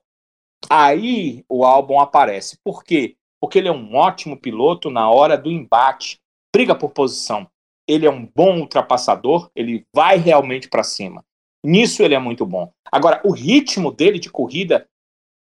Aí o álbum aparece. Por quê? porque ele é um ótimo piloto na hora do embate, briga por posição. Ele é um bom ultrapassador, ele vai realmente para cima. Nisso ele é muito bom. Agora, o ritmo dele de corrida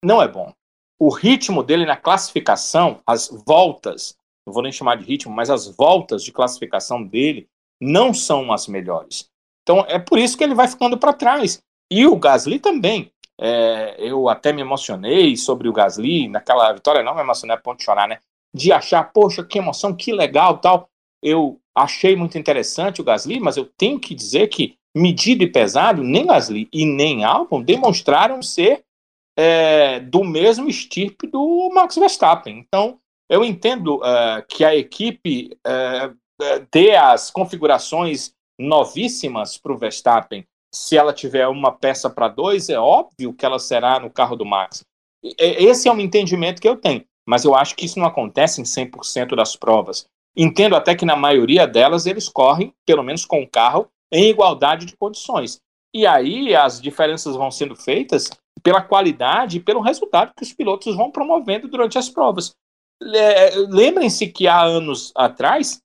não é bom. O ritmo dele na classificação, as voltas, não vou nem chamar de ritmo, mas as voltas de classificação dele não são as melhores. Então é por isso que ele vai ficando para trás. E o Gasly também. É, eu até me emocionei sobre o Gasly, naquela vitória, não me emocionei a ponto de chorar, né? De achar, poxa, que emoção, que legal tal. Eu achei muito interessante o Gasly, mas eu tenho que dizer que medido e pesado, nem Gasly e nem Albon demonstraram ser é, do mesmo estirpe do Max Verstappen. Então, eu entendo uh, que a equipe uh, dê as configurações novíssimas para o Verstappen. Se ela tiver uma peça para dois, é óbvio que ela será no carro do Max. Esse é um entendimento que eu tenho, mas eu acho que isso não acontece em 100% das provas. Entendo até que na maioria delas eles correm, pelo menos com o carro, em igualdade de condições. E aí as diferenças vão sendo feitas pela qualidade e pelo resultado que os pilotos vão promovendo durante as provas. Lembrem-se que há anos atrás,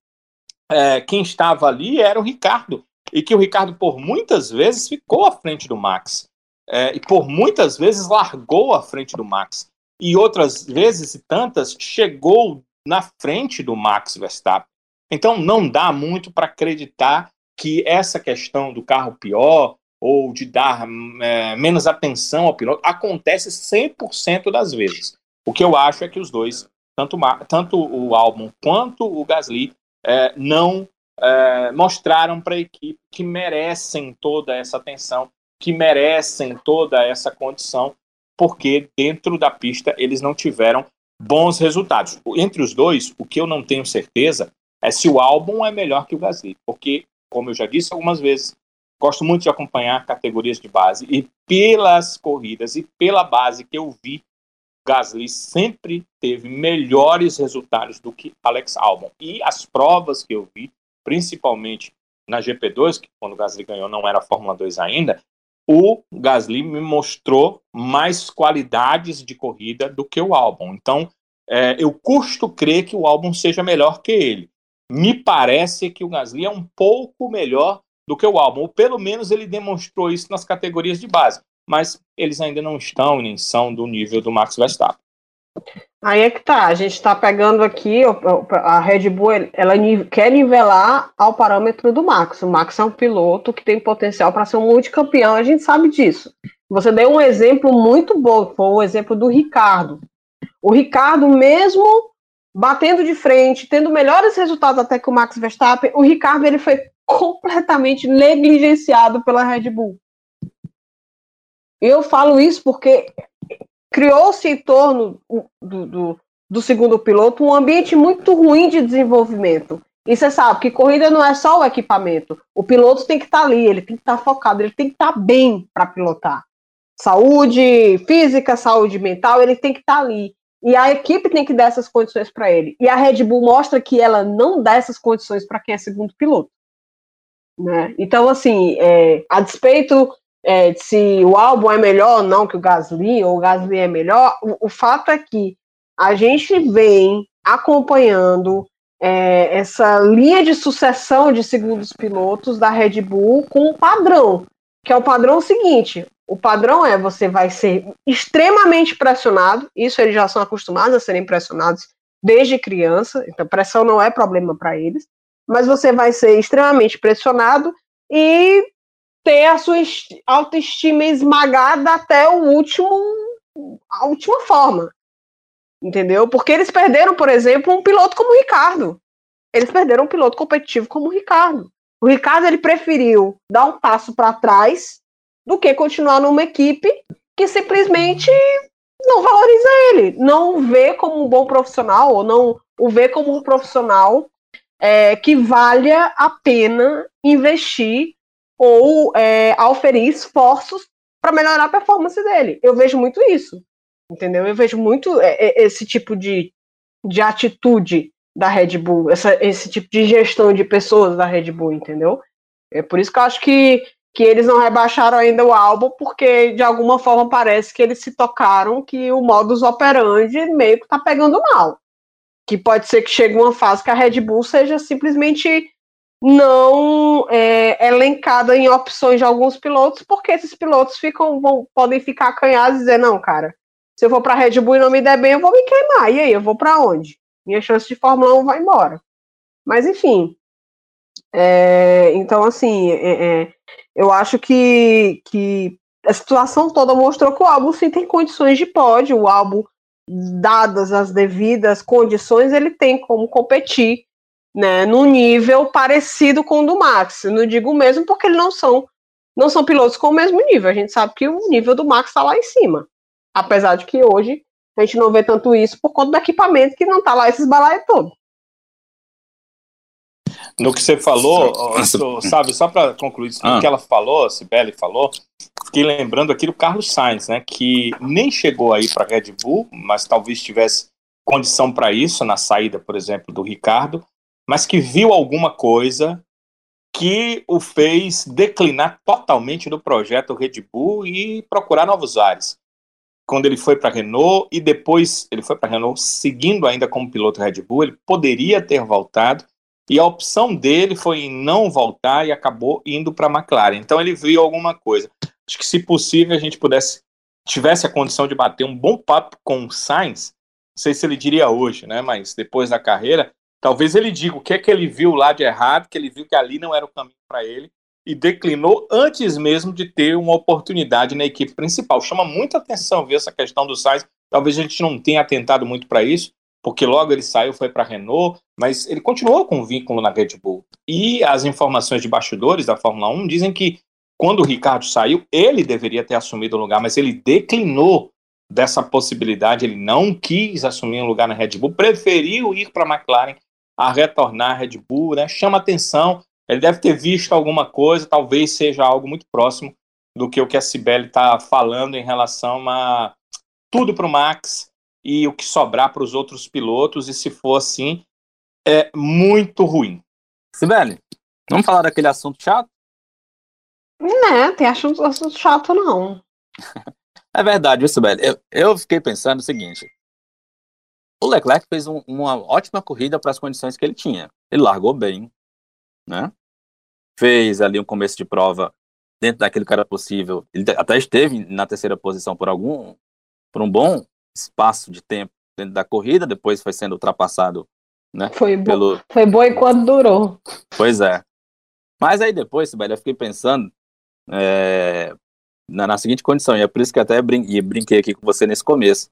é, quem estava ali era o Ricardo, e que o Ricardo, por muitas vezes, ficou à frente do Max, é, e por muitas vezes largou à frente do Max, e outras vezes e tantas chegou na frente do Max Verstappen. Então não dá muito para acreditar que essa questão do carro pior ou de dar é, menos atenção ao piloto acontece 100% das vezes. O que eu acho é que os dois, tanto, tanto o Albon quanto o Gasly, é, não é, mostraram para a equipe que merecem toda essa atenção, que merecem toda essa condição, porque dentro da pista eles não tiveram bons resultados. Entre os dois, o que eu não tenho certeza é se o álbum é melhor que o Gasly, porque, como eu já disse algumas vezes, gosto muito de acompanhar categorias de base e pelas corridas e pela base que eu vi, Gasly sempre teve melhores resultados do que Alex Albon. E as provas que eu vi, principalmente na GP2, que quando o Gasly ganhou não era Fórmula 2 ainda, o Gasly me mostrou mais qualidades de corrida do que o Albon. Então, é, eu custo crer que o Albon seja melhor que ele. Me parece que o Gasly é um pouco melhor do que o Albon, ou pelo menos ele demonstrou isso nas categorias de base, mas eles ainda não estão nem são do nível do Max Verstappen. Aí é que tá, a gente está pegando aqui, a Red Bull, ela quer nivelar ao parâmetro do Max. O Max é um piloto que tem potencial para ser um multicampeão, a gente sabe disso. Você deu um exemplo muito bom, foi o exemplo do Ricardo. O Ricardo, mesmo batendo de frente, tendo melhores resultados até que o Max Verstappen, o Ricardo ele foi completamente negligenciado pela Red Bull. Eu falo isso porque criou-se em torno do, do, do, segundo piloto um ambiente muito ruim de desenvolvimento. E você sabe que corrida não é só o equipamento. O piloto tem que estar tá ali, ele tem que estar tá focado, ele tem que estar tá bem para pilotar. Saúde física, saúde mental, ele tem que estar ali. E a equipe tem que dar essas condições para ele. E a Red Bull mostra que ela não dá essas condições para quem é segundo piloto. Né? Então, assim, é, a despeito é, se o álbum é melhor ou não que o Gasly, ou o Gasly é melhor, o, o fato é que a gente vem acompanhando é, essa linha de sucessão de segundos pilotos da Red Bull com um padrão, que é o padrão seguinte: o padrão é você vai ser extremamente pressionado, isso eles já são acostumados a serem pressionados desde criança, então pressão não é problema para eles, mas você vai ser extremamente pressionado e ter a sua autoestima esmagada até o último, a última forma. Entendeu? Porque eles perderam, por exemplo, um piloto como o Ricardo. Eles perderam um piloto competitivo como o Ricardo. O Ricardo ele preferiu dar um passo para trás do que continuar numa equipe que simplesmente não valoriza ele, não vê como um bom profissional ou não o vê como um profissional é, que valha a pena investir ou é, oferir esforços para melhorar a performance dele. Eu vejo muito isso, entendeu? Eu vejo muito é, é, esse tipo de, de atitude da Red Bull, essa, esse tipo de gestão de pessoas da Red Bull, entendeu? É por isso que eu acho que, que eles não rebaixaram ainda o álbum, porque de alguma forma parece que eles se tocaram que o modus operandi meio que tá pegando mal. que pode ser que chegue uma fase que a Red Bull seja simplesmente não é, elencada em opções de alguns pilotos, porque esses pilotos ficam, vão, podem ficar acanhados e dizer, não, cara, se eu for para Red Bull e não me der bem, eu vou me queimar. E aí, eu vou para onde? Minha chance de Fórmula 1 vai embora. Mas enfim. É, então, assim, é, é, eu acho que, que a situação toda mostrou que o álbum sim tem condições de pódio. O álbum, dadas as devidas condições, ele tem como competir né, num nível parecido com o do Max. Eu não digo mesmo porque eles não são não são pilotos com o mesmo nível. A gente sabe que o nível do Max está lá em cima. Apesar de que hoje a gente não vê tanto isso por conta do equipamento que não está lá esses balaios todos. No que você falou, sabe, só para concluir isso, ah. que ela falou, a Sibeli falou, fiquei lembrando aqui do Carlos Sainz, né, que nem chegou aí para Red Bull, mas talvez tivesse condição para isso na saída, por exemplo, do Ricardo, mas que viu alguma coisa que o fez declinar totalmente do projeto Red Bull e procurar novos ares. Quando ele foi para a Renault e depois ele foi para a Renault seguindo ainda como piloto Red Bull, ele poderia ter voltado e a opção dele foi em não voltar e acabou indo para a McLaren. Então ele viu alguma coisa. Acho que se possível a gente pudesse tivesse a condição de bater um bom papo com o Sainz, não sei se ele diria hoje, né, mas depois da carreira, Talvez ele diga o que é que ele viu lá de errado, que ele viu que ali não era o caminho para ele e declinou antes mesmo de ter uma oportunidade na equipe principal. Chama muita atenção ver essa questão do Sainz. Talvez a gente não tenha atentado muito para isso, porque logo ele saiu, foi para a Renault, mas ele continuou com vínculo na Red Bull. E as informações de bastidores da Fórmula 1 dizem que quando o Ricardo saiu, ele deveria ter assumido o lugar, mas ele declinou dessa possibilidade, ele não quis assumir um lugar na Red Bull, preferiu ir para a McLaren a retornar à Red Bull, né? Chama atenção. Ele deve ter visto alguma coisa, talvez seja algo muito próximo do que o que a Cibele está falando em relação a tudo para o Max e o que sobrar para os outros pilotos, e se for assim, é muito ruim. Cibele, vamos falar daquele assunto chato? Não, tem assunto, assunto chato não. <laughs> é verdade, viu, Sibeli? Eu, eu fiquei pensando o seguinte: o Leclerc fez um, uma ótima corrida para as condições que ele tinha. Ele largou bem, né? Fez ali um começo de prova dentro daquilo que era possível. Ele até esteve na terceira posição por algum, por um bom espaço de tempo dentro da corrida. Depois foi sendo ultrapassado, né? Foi bom. Pelo... Foi bom enquanto durou. Pois é. Mas aí depois, Sibeli, eu fiquei pensando é, na, na, seguinte condição, e é por isso que até brin brinquei aqui com você nesse começo.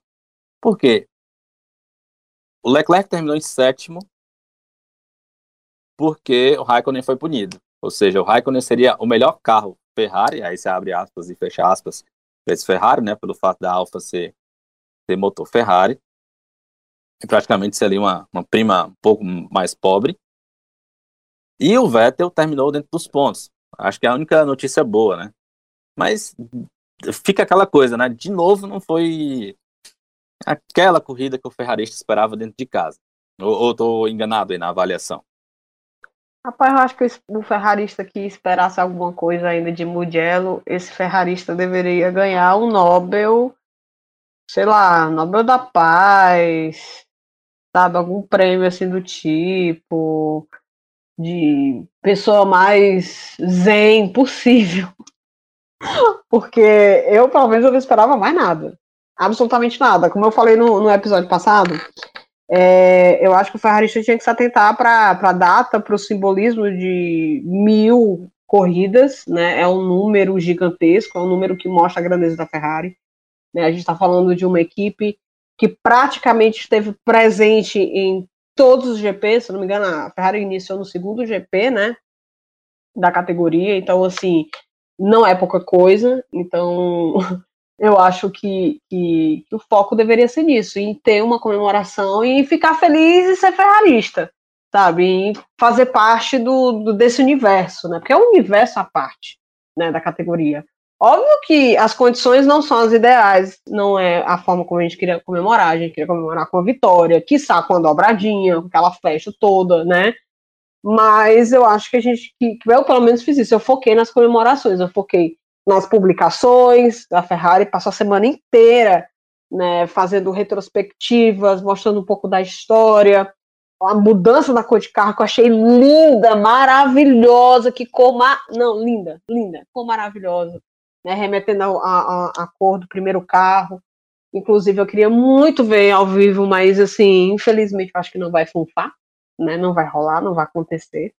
Porque o Leclerc terminou em sétimo porque o Raikkonen foi punido. Ou seja, o Raikkonen seria o melhor carro Ferrari, aí você abre aspas e fecha aspas, esse Ferrari, né, pelo fato da Alfa ser, ser motor Ferrari, e praticamente seria uma, uma prima um pouco mais pobre. E o Vettel terminou dentro dos pontos. Acho que é a única notícia boa, né? Mas fica aquela coisa, né? De novo, não foi aquela corrida que o ferrarista esperava dentro de casa. Ou estou enganado aí na avaliação? Rapaz, eu acho que o ferrarista que esperasse alguma coisa ainda de Mugello, esse ferrarista deveria ganhar um Nobel, sei lá, Nobel da Paz, sabe, algum prêmio assim do tipo, de pessoa mais zen possível. <laughs> Porque eu, pelo menos, eu não esperava mais nada absolutamente nada. Como eu falei no, no episódio passado, é, eu acho que o ferrarista tinha que se atentar para a data, para o simbolismo de mil corridas, né? É um número gigantesco, é um número que mostra a grandeza da Ferrari. Né? A gente está falando de uma equipe que praticamente esteve presente em todos os GPs, se não me engano, a Ferrari iniciou no segundo GP, né? Da categoria, então assim, não é pouca coisa. Então, <laughs> eu acho que, que, que, o foco deveria ser nisso, em ter uma comemoração e ficar feliz e ser ferrarista, sabe? Em fazer parte do, do, desse universo, né? Porque é um universo à parte, né, da categoria. Óbvio que as condições não são as ideais, não é a forma como a gente queria comemorar, a gente queria comemorar com a vitória, quiçá com a dobradinha, com aquela festa toda, né? Mas eu acho que a gente, que, eu pelo menos fiz isso, eu foquei nas comemorações, eu foquei nas publicações da Ferrari, passou a semana inteira né, fazendo retrospectivas, mostrando um pouco da história, a mudança da cor de carro que eu achei linda, maravilhosa, que cor, ma... não, linda, linda, cor maravilhosa, né, remetendo à cor do primeiro carro, inclusive eu queria muito ver ao vivo, mas assim, infelizmente eu acho que não vai funfar, né, não vai rolar, não vai acontecer,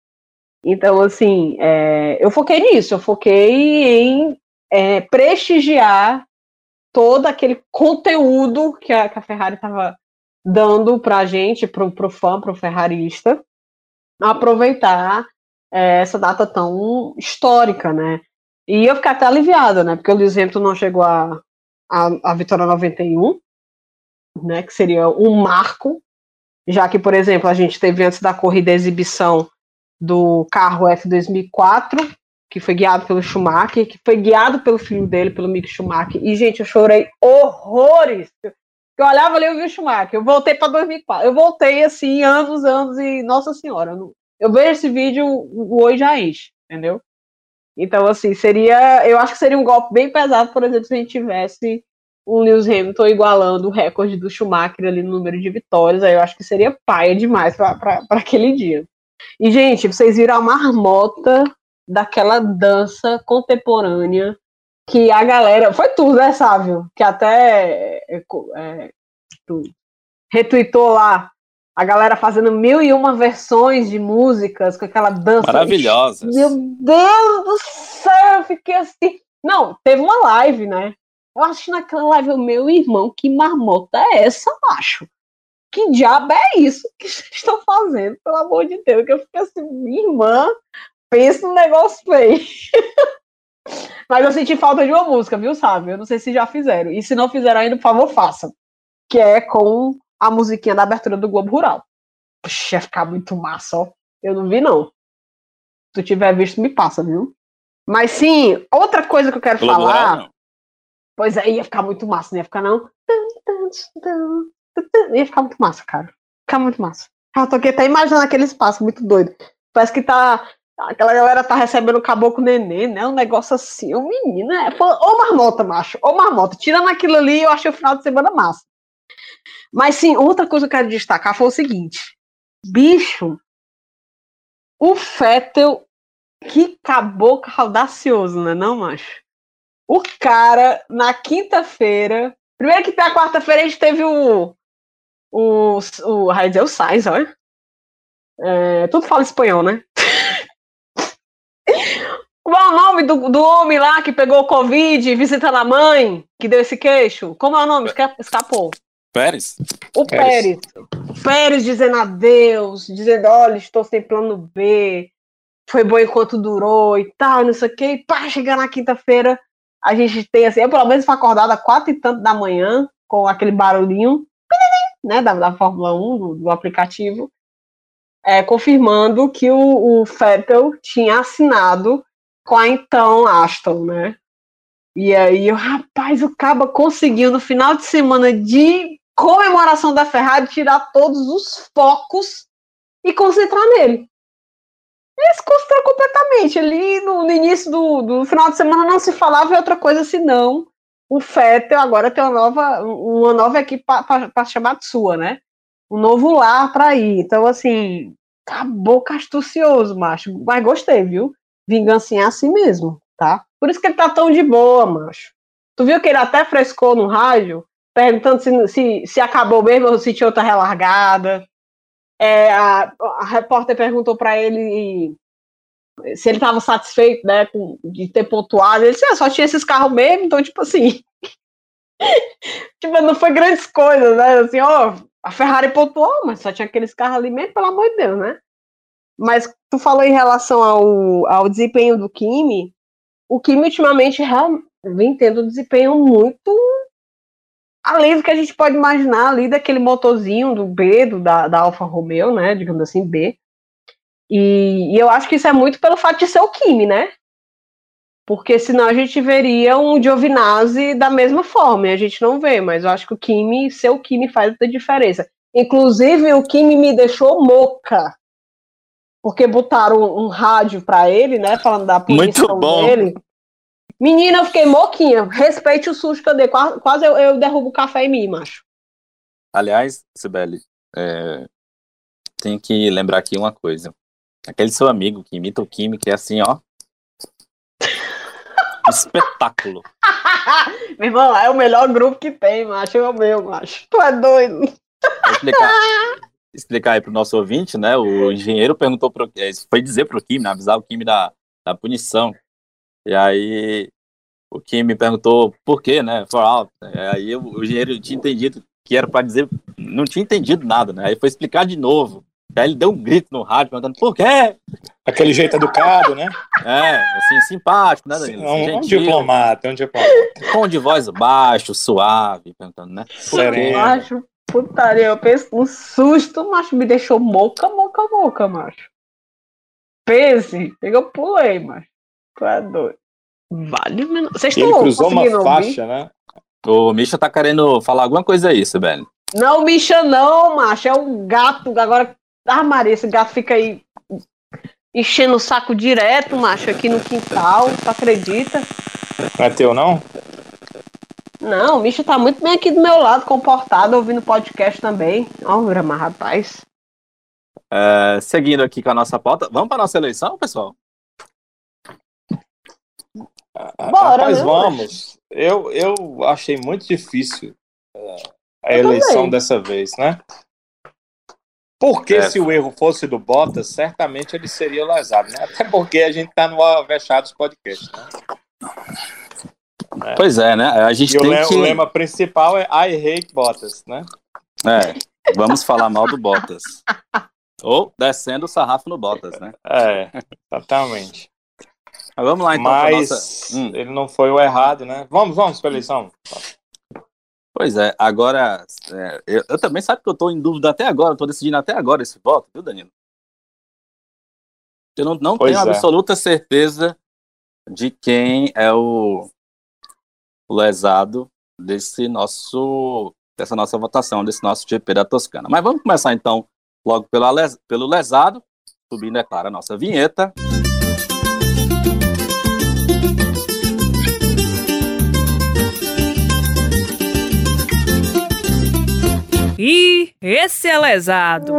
então assim, é, eu foquei nisso, eu foquei em é, prestigiar todo aquele conteúdo que a, que a Ferrari estava dando para a gente, para o fã, para o ferrarista, aproveitar é, essa data tão histórica, né? E eu fiquei até aliviada, né? Porque o Lewis Hamilton não chegou a, a, a vitória 91, né? Que seria um marco, já que, por exemplo, a gente teve antes da corrida a exibição do carro F 2004, que foi guiado pelo Schumacher, que foi guiado pelo filho dele, pelo Mick Schumacher. E, gente, eu chorei horrores. Eu olhava ali e vi o Schumacher. Eu voltei para 2004. Eu voltei, assim, anos, anos, e, nossa senhora, eu, não... eu vejo esse vídeo, o oi já enche, entendeu? Então, assim, seria. Eu acho que seria um golpe bem pesado, por exemplo, se a gente tivesse o Lewis Hamilton igualando o recorde do Schumacher ali no número de vitórias. Aí eu acho que seria paia demais para aquele dia. E, gente, vocês viram a marmota daquela dança contemporânea que a galera. Foi tudo, né, Sávio? Que até é, é, tu retweetou lá a galera fazendo mil e uma versões de músicas com aquela dança. Maravilhosa. Meu Deus do céu, eu fiquei assim. Não, teve uma live, né? Eu acho que naquela live meu irmão, que marmota é essa, macho? Que diabo é isso que vocês estão fazendo, pelo amor de Deus? Que eu fiquei assim, minha irmã, pensa no negócio feio. <laughs> Mas eu senti falta de uma música, viu, sabe? Eu não sei se já fizeram. E se não fizeram ainda, por favor, façam. Que é com a musiquinha da abertura do Globo Rural. Puxa, ia ficar muito massa, ó. Eu não vi, não. Se tu tiver visto, me passa, viu? Mas sim, outra coisa que eu quero Globo falar. Rural, pois é, ia ficar muito massa, não ia ficar, não. Ia ficar muito massa, cara. Ficar muito massa. Eu tô aqui até imaginando aquele espaço muito doido. Parece que tá Aquela galera tá recebendo o caboclo neném, né? Um negócio assim, o menino é. Ô marmota, macho, ô marmota. Tirando aquilo ali, eu achei o final de semana massa. Mas sim, outra coisa que eu quero destacar foi o seguinte: bicho, o Fettel, que caboclo audacioso, né, não, macho? O cara, na quinta-feira. Primeiro que na quarta-feira a gente teve o. O. O. o Sainz, olha. É, tudo fala espanhol, né? <laughs> Qual é o nome do, do homem lá que pegou o Covid visitando a mãe, que deu esse queixo? Como é o nome? Escapou. Pérez? O Pérez. Pérez, Pérez dizendo adeus, dizendo, olha, estou sem plano B, foi bom enquanto durou e tal, não sei o quê. E pá, chegar na quinta-feira, a gente tem assim, eu pelo menos fui acordada às quatro e tanto da manhã, com aquele barulhinho, né, da, da Fórmula 1, do, do aplicativo, é, confirmando que o, o Vettel tinha assinado com a então Aston, né? E aí, rapaz, o Caba conseguiu no final de semana de comemoração da Ferrari tirar todos os focos e concentrar nele. Ele se concentrou completamente. Ali no, no início do, do, final de semana não se falava em outra coisa senão o Fettel agora tem uma nova, uma nova equipe para chamar de sua, né? Um novo lar para ir. Então, assim, acabou astucioso, macho. Mas gostei, viu? vingancinha assim mesmo, tá? Por isso que ele tá tão de boa, macho. Tu viu que ele até frescou no rádio, perguntando se, se, se acabou mesmo ou se tinha outra relargada. É, a, a repórter perguntou para ele se ele estava satisfeito, né, com, de ter pontuado. Ele disse, ah, só tinha esses carros mesmo, então, tipo assim. <laughs> tipo, não foi grandes coisas, né? Assim, ó, a Ferrari pontuou, mas só tinha aqueles carros ali mesmo, pelo amor de Deus, né? Mas tu falou em relação ao, ao desempenho do Kimi, o Kimi ultimamente vem tendo um desempenho muito além do que a gente pode imaginar ali daquele motorzinho do B, do, da, da Alfa Romeo, né, digamos assim, B. E, e, eu acho que isso é muito pelo fato de ser o Kimi, né? Porque senão a gente veria um Giovinazzi da mesma forma, e a gente não vê, mas eu acho que o Kimi, ser o Kimi faz muita diferença. Inclusive, o Kimi me deixou moca porque botaram um, um rádio para ele, né, falando da punição dele. Menina, eu fiquei moquinha. Respeite o susto que eu dei. Quase, quase eu, eu derrubo o café em mim, macho. Aliás, Sibeli, é, tem que lembrar aqui uma coisa. Aquele seu amigo que imita o Kimi, que é assim, ó. <laughs> Espetáculo. <laughs> Meu irmão, é o melhor grupo que tem, macho. É o meu, macho. Tu é doido. Vou explicar, <laughs> explicar aí pro nosso ouvinte, né? O engenheiro perguntou pro. é, Foi dizer pro Kimi, né, avisar o Kimi da, da punição. E aí o Kimi perguntou por quê, né? For out. Aí o, o engenheiro tinha entendido que era para dizer. Não tinha entendido nada, né? Aí foi explicar de novo. Aí ele deu um grito no rádio perguntando por quê? Aquele jeito educado, né? É, assim, simpático, né, Danilo? É um, um diplomata, é um diplomata. tom de voz baixo, suave, perguntando, né? Sereno. Macho, putaria. Eu penso no susto, macho, me deixou moca, moca, moca, macho. Pense, eu pulei, macho. Tu é doido. Vale, o menor. Vocês Ele estão cruzou uma conseguindo ouvir? faixa, né? O Misha tá querendo falar alguma coisa aí, Sibeli. Não, Misha, não, macho. É um gato. Agora, ah, Maria, esse gato fica aí enchendo o saco direto, macho, aqui no quintal. Tu acredita? Não é teu, não? Não, o Misha tá muito bem aqui do meu lado, comportado, ouvindo podcast também. Ó, mas rapaz. É, seguindo aqui com a nossa pauta, vamos para nossa eleição, pessoal? Bora, Rapaz, né, vamos. Eu, eu achei muito difícil é, a Eu eleição também. dessa vez, né? Porque É. se o erro fosse do Bottas, certamente ele seria lesado, né? Até porque a gente tá no Avechados Podcast, né? Pois é, né? A gente E o, tem le- que. o lema principal é I hate Bottas, né? É, vamos falar mal do Bottas. Ou descendo o sarrafo no Bottas, né? É, exatamente. Mas vamos lá então Mas nossa. Hum. ele não foi o errado, né? Vamos, vamos pra eleição. Pois é, agora. é, eu, eu também sabe que eu tô em dúvida até agora, tô decidindo até agora esse voto, viu, Danilo? Eu não, não Pois tenho é. absoluta certeza de quem é o, o lesado desse nosso, dessa nossa votação, desse nosso GP da Toscana. Mas vamos começar então logo les- pelo lesado, subindo, é claro, a nossa vinheta. Ih, esse é lesado.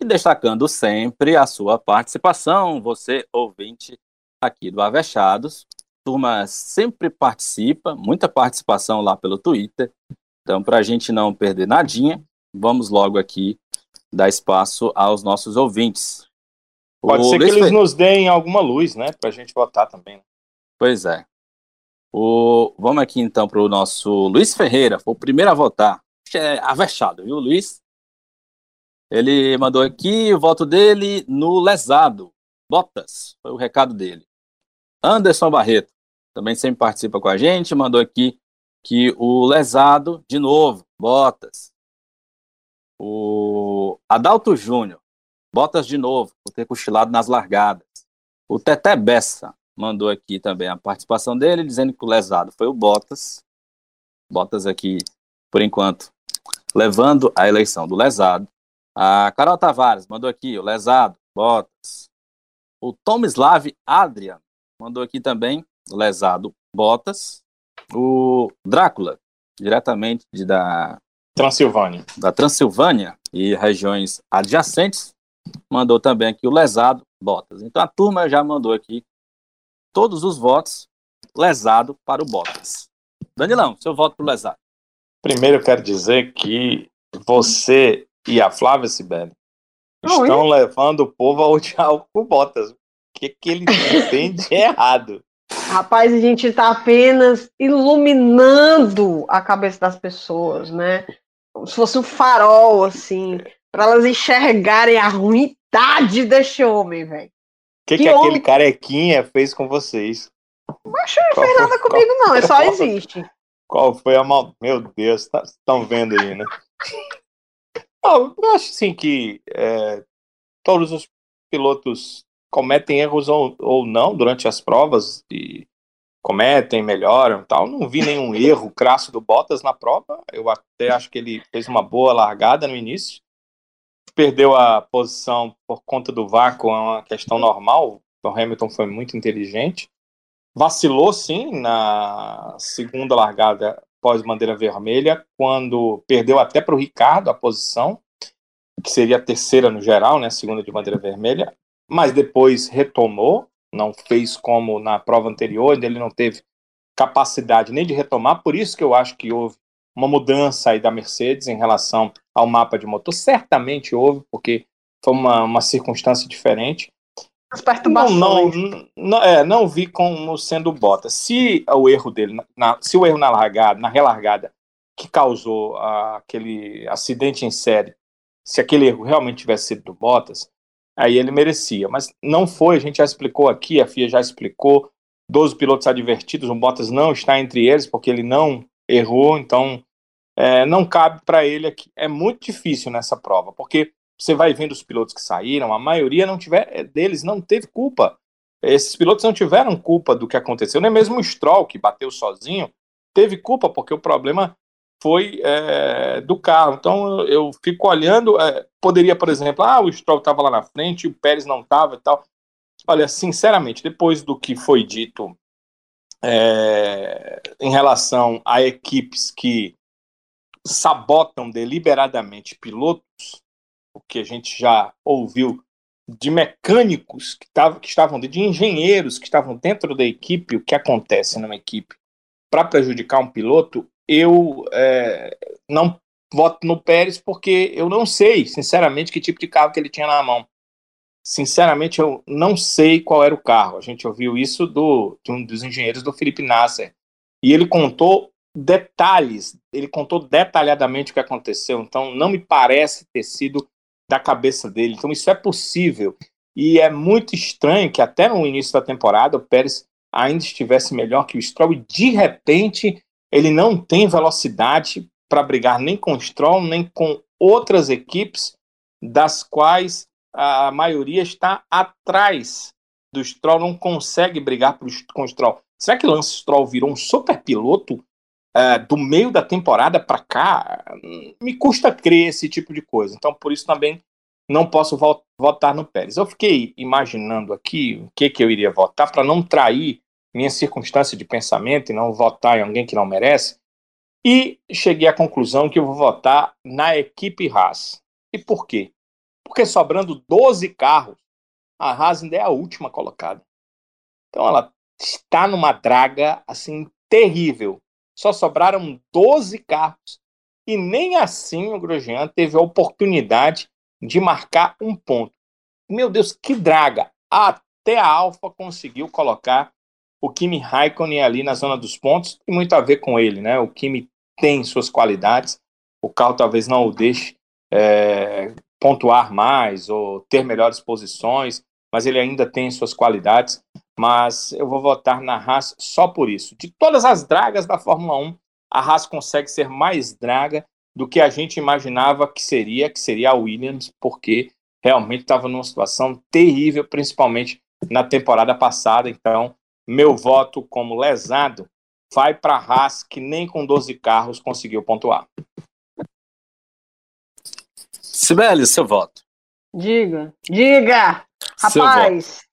E destacando sempre a sua participação, você ouvinte aqui do Avechados. Turma sempre participa, muita participação lá pelo Twitter. Então, para a gente não perder nadinha, vamos logo aqui dar espaço aos nossos ouvintes. Pode O ser que Luiz eles Fe- nos deem alguma luz, né? Pra gente votar também. Pois é. O... Vamos aqui então para o nosso Luiz Ferreira, foi o primeiro a votar. É avexado, viu, Luiz? Ele mandou aqui o voto dele no lesado. Botas, foi o recado dele. Anderson Barreto, também sempre participa com a gente, mandou aqui que o lesado, de novo, Botas. O Adalto Júnior, Botas de novo, por ter cochilado nas largadas. O Teté Bessa, mandou aqui também a participação dele, dizendo que o lesado foi o Bottas. Bottas aqui, por enquanto, levando a eleição do lesado. A Carol Tavares mandou aqui, o lesado, Bottas. O Tomislav Adrian mandou aqui também, o lesado, Bottas. O Drácula, diretamente de, da, Transilvânia. da Transilvânia e regiões adjacentes, mandou também aqui o lesado Bottas. Então a turma já mandou aqui todos os votos lesado para o Bottas. Danilão, seu voto para o lesado. Primeiro eu quero dizer que você e a Flávia Sibeli estão levando o povo a odiar o Bottas. O que, que ele tem de errado? Rapaz, a gente tá apenas iluminando a cabeça das pessoas, né? Como se fosse um farol, assim, para elas enxergarem a ruindade deste homem, velho. O que, Que que aquele carequinha fez com vocês? Mas não Qual fez foi- nada comigo, não, é só existe. Qual foi a mal... Meu Deus, estão vendo aí, né? Não, eu acho assim que é, todos os pilotos cometem erros ou, ou não durante as provas e cometem, melhoram e tal. Não vi nenhum erro crasso do Bottas na prova. Eu até acho que ele fez uma boa largada no início. Perdeu a posição por conta do vácuo, é uma questão normal. O Hamilton foi muito inteligente. Vacilou, sim, na segunda largada pós-bandeira vermelha, quando perdeu até para o Ricardo a posição, que seria a terceira no geral, né, segunda de bandeira vermelha, mas depois retomou, não fez como na prova anterior, ele não teve capacidade nem de retomar, por isso que eu acho que houve uma mudança aí da Mercedes em relação ao mapa de motor. Certamente houve, porque foi uma, uma circunstância diferente. As perturbações. Não, não, não, é, não vi como sendo Bottas. Se o erro dele, na, se o erro na largada, na relargada, que causou aquele acidente em série, se aquele erro realmente tivesse sido do Bottas, aí ele merecia. Mas não foi, a gente já explicou aqui, a FIA já explicou, 12 pilotos advertidos, o Bottas não está entre eles, porque ele não errou, então é, não cabe para ele aqui. É muito difícil nessa prova, porque você vai vendo os pilotos que saíram, a maioria não tiver, é, deles não teve culpa. Esses pilotos não tiveram culpa do que aconteceu, nem mesmo o Stroll, que bateu sozinho, teve culpa, porque o problema foi é, do carro. Então eu fico olhando, é, poderia, por exemplo, ah, o Stroll estava lá na frente, o Pérez não estava e tal. Olha, sinceramente, depois do que foi dito é, em relação a equipes que sabotam deliberadamente pilotos, o que a gente já ouviu de mecânicos que, tavam, que estavam, de engenheiros que estavam dentro da equipe, o que acontece numa equipe para prejudicar um piloto, eu é, não voto no Pérez porque eu não sei, sinceramente, que tipo de carro que ele tinha na mão. Sinceramente, eu não sei qual era o carro. A gente ouviu isso do, de um dos engenheiros do Felipe Nasser. E ele contou detalhes, ele contou detalhadamente o que aconteceu. Então, não me parece ter sido da cabeça dele. Então, isso é possível. E é muito estranho que até no início da temporada o Pérez ainda estivesse melhor que o Stroll e de repente ele não tem velocidade para brigar nem com o Stroll, nem com outras equipes das quais a maioria está atrás do Stroll, não consegue brigar com o Stroll. Será que Lance Stroll virou um super piloto é, do meio da temporada para cá? Me custa crer esse tipo de coisa. Então, por isso também não posso votar no Pérez. Eu fiquei imaginando aqui o que, que eu iria votar para não trair minha circunstância de pensamento e não votar em alguém que não merece. E cheguei à conclusão que eu vou votar na equipe Haas. E por quê? porque sobrando 12 carros, a Haas ainda é a última colocada. Então ela está numa draga assim terrível. Só sobraram 12 carros e nem assim o Grosjean teve a oportunidade de marcar um ponto. Meu Deus, que draga! Até a Alfa conseguiu colocar o Kimi Raikkonen ali na zona dos pontos, tem muito a ver com ele, né? O Kimi tem suas qualidades, o carro talvez não o deixe é, pontuar mais ou ter melhores posições, mas ele ainda tem suas qualidades. Mas eu vou votar na Haas só por isso. De todas as dragas da Fórmula 1, a Haas consegue ser mais draga do que a gente imaginava que seria, que seria a Williams, porque realmente estava numa situação terrível, principalmente na temporada passada. Então, meu voto como lesado vai para a Haas, que nem com 12 carros conseguiu pontuar. Sibeli, seu voto. Diga, diga! Rapaz,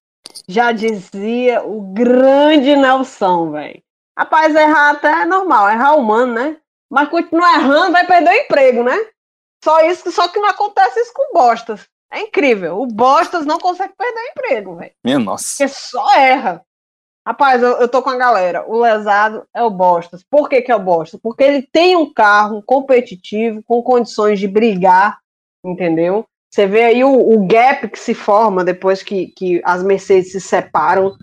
já dizia o grande Nelson, velho. Rapaz, errar até é normal, errar humano, né? Mas continuar errando vai perder o emprego, né? Só isso, só que não acontece isso com Bostas. É incrível. O Bostas não consegue perder o emprego, velho. Minha nossa. Porque só erra. Rapaz, eu, eu tô com a galera. O lesado é o Bostas. Por que, que é o Bostas? Porque ele tem um carro competitivo, com condições de brigar entendeu? Você vê aí o, o gap que se forma depois que, que as Mercedes se separam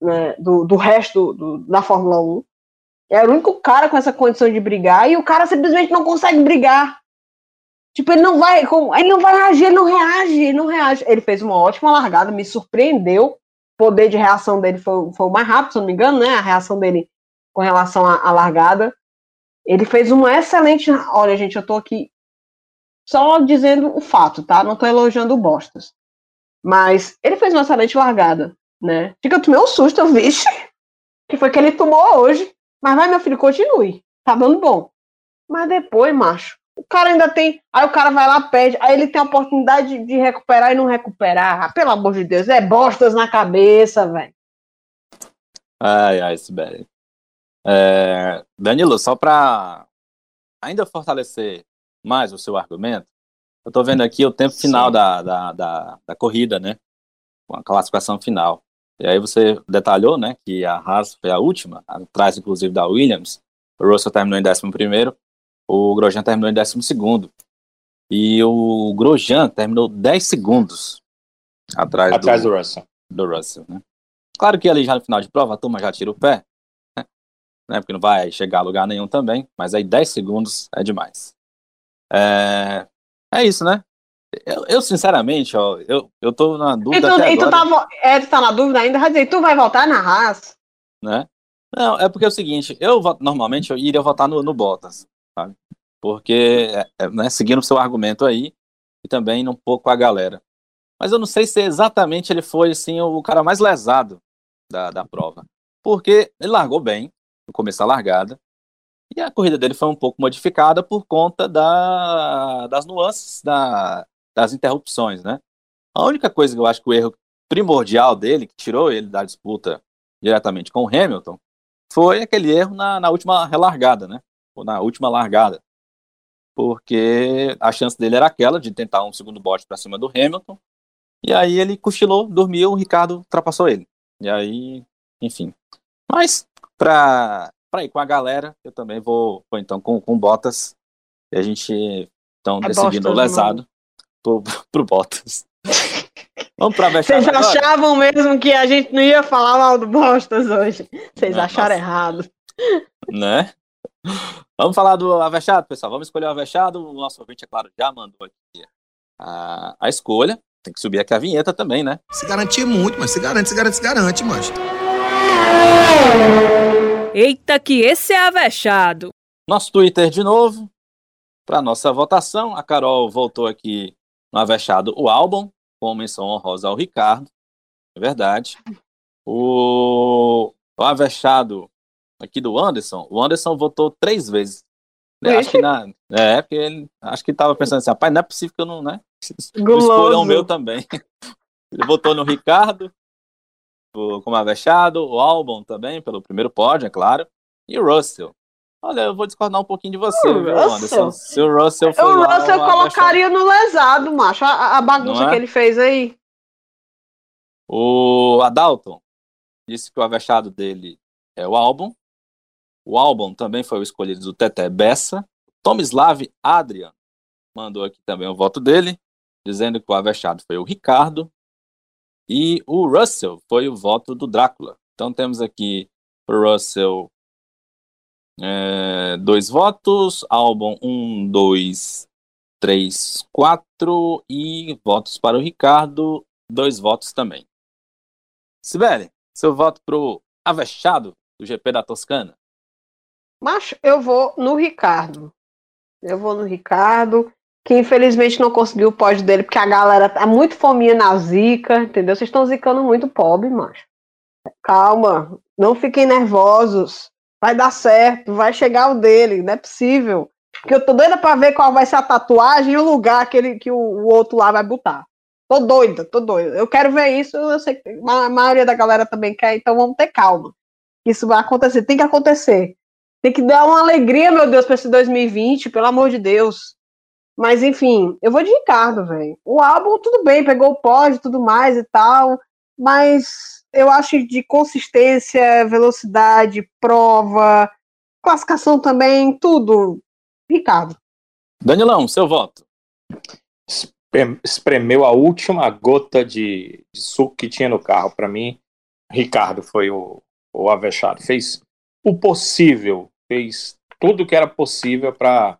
né, do, do resto do, da Fórmula 1. É o único cara com essa condição de brigar e o cara simplesmente não consegue brigar. Tipo, ele não vai, ele não vai reagir, ele não reage, ele não reage. Ele fez uma ótima largada, me surpreendeu. O poder de reação dele foi, foi o mais rápido, se não me engano, né? A reação dele com relação à, à largada. Ele fez uma excelente. Olha, gente, eu tô aqui só dizendo o fato, tá? Não tô elogiando Bostas. Mas ele fez uma excelente largada, né? Fica eu tomei um susto, vixe, que foi que ele tomou hoje. Mas vai, meu filho, continue. Tá dando bom. Mas depois, macho, O cara ainda tem. Aí o cara vai lá, perde. Aí ele tem a oportunidade de recuperar e não recuperar. Pelo amor de Deus, é bostas na cabeça, velho. Ai, ai, Sibeli. É, Danilo, só para ainda fortalecer mais o seu argumento, eu tô vendo aqui o tempo final da, da, da, da, corrida, né? Com a classificação final. E aí você detalhou, né, que a Haas foi a última, atrás inclusive da Williams. O Russell terminou em 11 primeiro, o Grosjean terminou em 12 segundo. E o Grosjean terminou 10 segundos atrás, atrás do, do Russell. Do Russell, né? Claro que ali já no final de prova a turma já tira o pé, né? Porque não vai chegar a lugar nenhum também, mas aí 10 segundos é demais. É, é isso, né? Eu, eu, sinceramente, ó, eu, eu tô na dúvida. E tu, e tu, tá, é, tu tá na dúvida ainda? Dizer, tu vai voltar na Haas? Né? Não, é porque é o seguinte, eu normalmente eu iria votar no, no Bottas, sabe? Porque, é, é, né, seguindo o seu argumento aí, e também um pouco a galera. Mas eu não sei se exatamente ele foi, assim, o cara mais lesado da, da prova. Porque ele largou bem, no começo da largada, e a corrida dele foi um pouco modificada por conta da, das nuances da, das interrupções, né? A única coisa que eu acho que o erro primordial dele, que tirou ele da disputa diretamente com o Hamilton, foi aquele erro na, na última relargada, né? Ou na última largada. Porque a chance dele era aquela de tentar um segundo bote para cima do Hamilton. E aí ele cochilou, dormiu, o Ricardo ultrapassou ele. E aí, enfim. Mas, para ir com a galera, eu também vou, vou então com, com Bottas. E a gente, então, é decidindo o lesado pro, <laughs> pro Bottas. <laughs> Vamos pra Vocês achavam mesmo que a gente não ia falar mal do Bostas hoje. Vocês acharam nossa. errado. Né? Vamos falar do Avechado, pessoal. Vamos escolher o Avechado. O nosso ouvinte, é claro, já mandou aqui a, a escolha. Tem que subir aqui a vinheta também, né? Se garantir muito, mas se garante, se garante, se garante, mas. Eita, que esse é Avechado. Nosso Twitter de novo. Para nossa votação, a Carol voltou aqui no Avechado o álbum com menção honrosa ao Ricardo, é verdade. O, o avexado aqui do Anderson, o Anderson votou três vezes. Eu acho que na, é, porque ele acho que estava pensando assim, rapaz, não é possível que eu não, né? Escolha <laughs> o meu também. <laughs> Ele votou no Ricardo, como avexado, o álbum também, pelo primeiro pódio, é claro, e o Russell. Olha, eu vou discordar um pouquinho de você, o viu, Anderson? Se o Russell for O Russell eu colocaria no lesado, macho. A, a bagunça é? que ele fez aí. O Adalton disse que o avexado dele é o álbum. O álbum também foi o escolhido do Teté Bessa. Tomislav Adrian mandou aqui também o voto dele, dizendo que o avexado foi o Ricardo. E o Russell foi o voto do Drácula. Então temos aqui o Russell é, dois votos, álbum um, dois, três, quatro e votos para o Ricardo, dois votos também. Sibeli, seu voto pro Avechado do GP da Toscana? Mas eu vou no Ricardo. Eu vou no Ricardo, que infelizmente não conseguiu o pódio dele, porque a galera tá muito fominha na zica, entendeu? Vocês estão zicando muito pobre, macho. Calma, não fiquem nervosos vai dar certo, vai chegar o dele, não é possível. Porque eu tô doida pra ver qual vai ser a tatuagem e o lugar que, ele, que o, o outro lá vai botar. Tô doida, tô doida. Eu quero ver isso, eu sei que a maioria da galera também quer, então vamos ter calma. Isso vai acontecer, tem que acontecer. Tem que dar uma alegria, meu Deus, pra esse 2020, pelo amor de Deus. Mas enfim, eu vou de Ricardo, velho. O álbum, tudo bem, pegou o pódio e tudo mais e tal, mas eu acho de consistência, velocidade, prova, classificação também, tudo. Ricardo. Danilão, seu voto. Espremeu a última gota de, de suco que tinha no carro. Para mim, Ricardo foi o, o avexado. Fez o possível, fez tudo que era possível para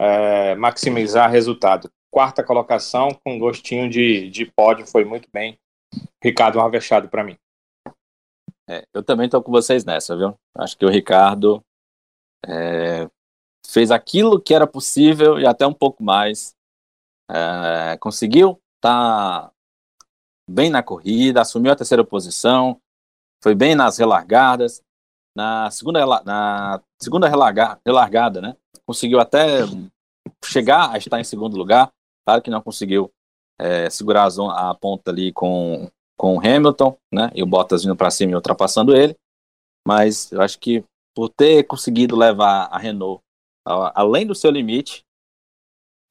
é, maximizar resultado. Quarta colocação com gostinho de, de pódio, foi muito bem. Ricardo, avexado para mim. É, eu também estou com vocês nessa, viu? Acho que o Ricardo é, fez aquilo que era possível e até um pouco mais. É, conseguiu tá bem na corrida, assumiu a terceira posição, foi bem nas relargadas. Na segunda, na segunda relarga, relargada, né? Conseguiu até chegar a estar em segundo lugar. Claro que não conseguiu é, segurar a, zona, a, ponta ali com, com o Hamilton, né? E o Bottas vindo para cima e ultrapassando ele. Mas eu acho que por ter conseguido levar a Renault além do seu limite,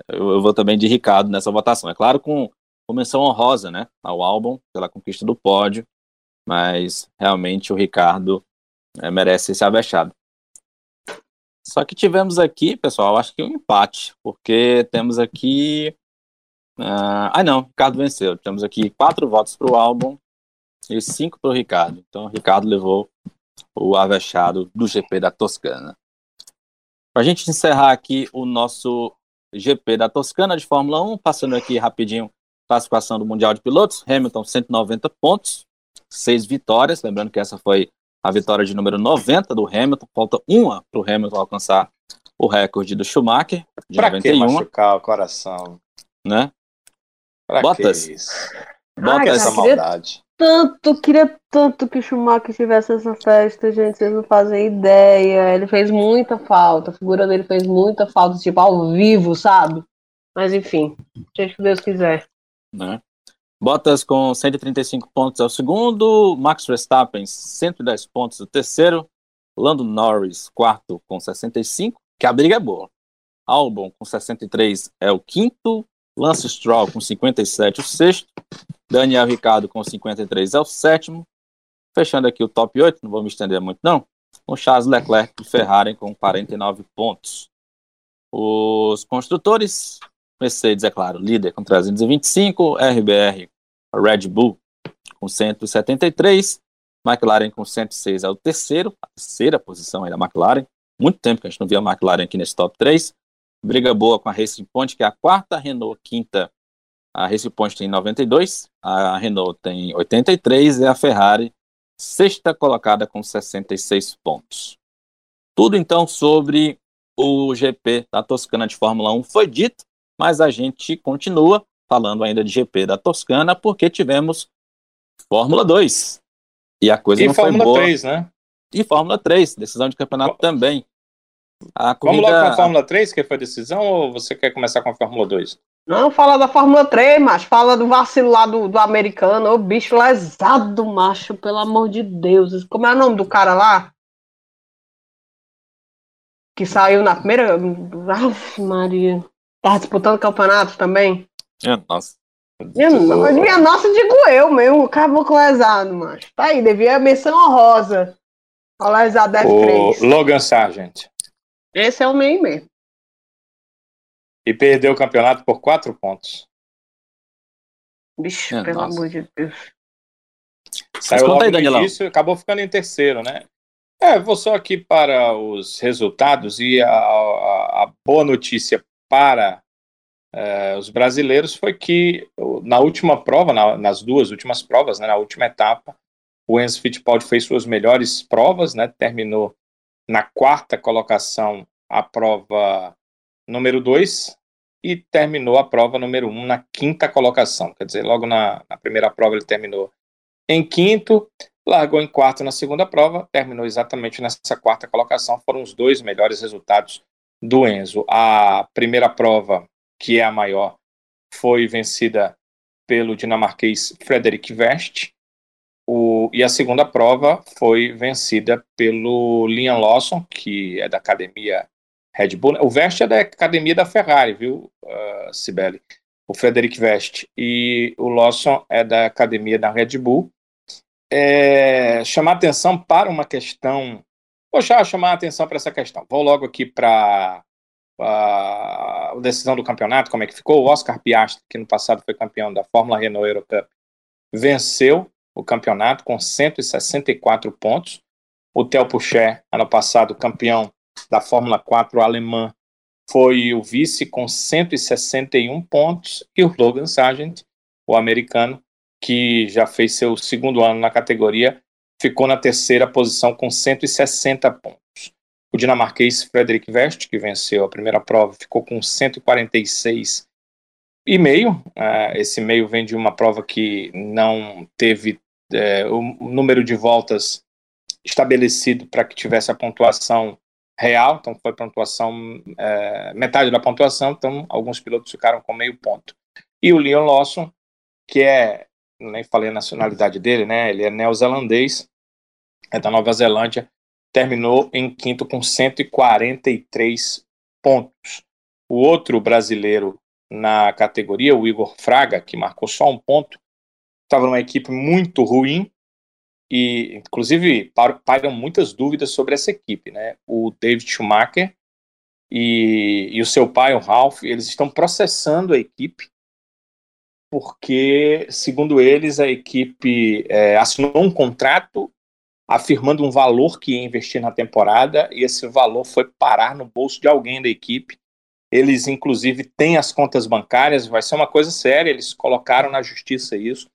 eu, eu, vou também de Ricardo nessa votação. É claro, com, com menção honrosa, né? Ao álbum, pela conquista do pódio, mas realmente o Ricardo é, merece esse avexado. Só que tivemos aqui, pessoal, acho que um empate, porque temos aqui. Uh, ah, não, Ricardo venceu. Temos aqui quatro votos para o álbum e cinco para o Ricardo. Então, o Ricardo levou o avexado do GP da Toscana. Para a gente encerrar aqui o nosso GP da Toscana de Fórmula 1, passando aqui rapidinho classificação do Mundial de Pilotos, Hamilton 190 pontos, seis vitórias, lembrando que essa foi a vitória de número 90 do Hamilton, falta uma para o Hamilton alcançar o recorde do Schumacher, de pra 91. que machucar o coração? Né? Pra Bottas. que isso? Bottas, Ai, Essa maldade. tanto, queria tanto que o Schumacher tivesse essa festa, gente, vocês não fazem ideia. Ele fez muita falta, a figura dele fez muita falta, tipo, ao vivo, sabe? Mas enfim, seja o que Deus quiser. né? Bottas com 135 pontos é o segundo, Max Verstappen 110 pontos o terceiro, Lando Norris quarto com 65, que a briga é boa. Albon com 63 é o quinto, Lance Stroll com 57 o sexto, Daniel Ricciardo com 53 é o sétimo, fechando aqui o top 8, não vou me estender muito não, com Charles Leclerc e Ferrari com 49 pontos. Os construtores, Mercedes, é claro, líder com 325, RBR, Red Bull com 173, McLaren com 106 é o terceiro, a terceira posição aí da McLaren. Muito tempo que a gente não via a McLaren aqui nesse top 3. Briga boa com a Racing Point, que é a quarta, a Renault quinta, a Racing Point tem 92, a Renault tem 83 e a Ferrari sexta colocada com 66 pontos. Tudo então sobre o GP da Toscana de Fórmula 1 foi dito, mas a gente continua falando ainda de GP da Toscana porque tivemos Fórmula 2. E a coisa E não Fórmula foi boa. 3, né? E Fórmula 3, decisão de campeonato também. A Vamos corrida, logo com a Fórmula 3, que foi a decisão, ou você quer começar com a Fórmula 2? Não fala da Fórmula 3, macho. Fala do vacilo lá do, do americano. Ô bicho lesado, macho. Pelo amor de Deus. Como é o nome do cara lá? Que saiu na primeira. Aff, Maria. Tava disputando campeonato também. É, nossa. Minha, minha nossa, digo eu mesmo. Caboclo lesado, macho. Tá aí, devia menção honrosa. Ao lesado O F3. Logan Sargent. Esse é o meio mesmo. E perdeu o campeonato por quatro pontos. Bicho, É, pelo nossa. amor de Deus. Saiu logo aí, no início acabou ficando em terceiro, né? É, vou só aqui para os resultados e a, a- a boa notícia para eh, os brasileiros foi que na última prova, na- nas duas últimas provas, né, na última etapa, o Enzo Fittipaldi fez suas melhores provas, né? Terminou na quarta colocação a prova número 2 e terminou a prova número 1 um na quinta colocação. Quer dizer, logo na, na primeira prova ele terminou em quinto, largou em quarto na segunda prova, terminou exatamente nessa quarta colocação. Foram os dois melhores resultados do Enzo. A primeira prova, que é a maior, foi vencida pelo dinamarquês Frederik Vest. O, e a segunda prova foi vencida pelo Liam Lawson, que é da academia Red Bull. O Vest é da academia da Ferrari, viu, uh, Sibeli? O Frederic Vest. E o Lawson é da academia da Red Bull. É, chamar atenção para uma questão. Poxa, chamar atenção para essa questão. Vou logo aqui para a decisão do campeonato, como é que ficou. O Oscar Piastri, que no passado foi campeão da Fórmula Renault Eurocup, venceu o campeonato com 164 pontos. O Theo Pucher, ano passado campeão da Fórmula 4 alemã, foi o vice com 161 pontos. E o Logan Sargent, o americano, que já fez seu segundo ano na categoria, ficou na terceira posição com 160 pontos. O dinamarquês Frederic Vest, que venceu a primeira prova, ficou com 146 e meio. Uh, esse meio vem de uma prova que não teve uh, o número de voltas estabelecido para que tivesse a pontuação real, então foi pontuação, é, metade da pontuação, então alguns pilotos ficaram com meio ponto. E o Leon Lawson, que é, nem falei a nacionalidade dele, né? Ele é neozelandês, é da Nova Zelândia, terminou em quinto com 143 pontos. O outro brasileiro na categoria, o Igor Fraga, que marcou só um ponto, estava numa equipe muito ruim, e inclusive pagam muitas dúvidas sobre essa equipe, né? O David Schumacher e, e o seu pai, o Ralph, eles estão processando a equipe porque, segundo eles, a equipe é, assinou um contrato afirmando um valor que ia investir na temporada e esse valor foi parar no bolso de alguém da equipe. Eles, inclusive, têm as contas bancárias, vai ser uma coisa séria, eles colocaram na justiça isso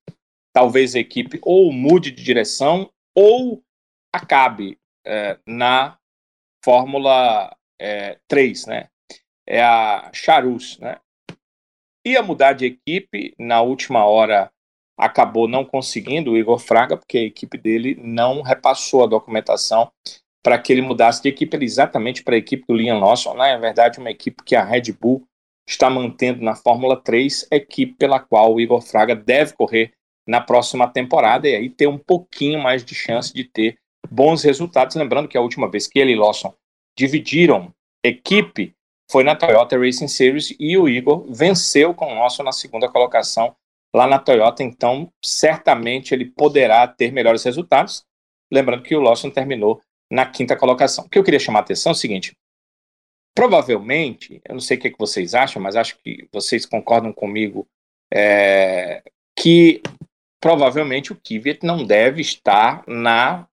talvez a equipe ou mude de direção ou acabe é, na Fórmula é, 3, né? É a Charus, né? Ia mudar de equipe, na última hora acabou não conseguindo o Igor Fraga, porque a equipe dele não repassou a documentação para que ele mudasse de equipe exatamente para a equipe do Liam Lawson. Né? Na verdade, uma equipe que a Red Bull está mantendo na Fórmula 3, equipe pela qual o Igor Fraga deve correr na próxima temporada e aí ter um pouquinho mais de chance de ter bons resultados. Lembrando que a última vez que ele e Lawson dividiram equipe foi na Toyota Racing Series e o Igor venceu com o Lawson na segunda colocação lá na Toyota, então certamente ele poderá ter melhores resultados. Lembrando que o Lawson terminou na quinta colocação. O que eu queria chamar a atenção é o seguinte: provavelmente, eu não sei o que, é que vocês acham, mas acho que vocês concordam comigo é, que provavelmente o Kvyat não deve estar na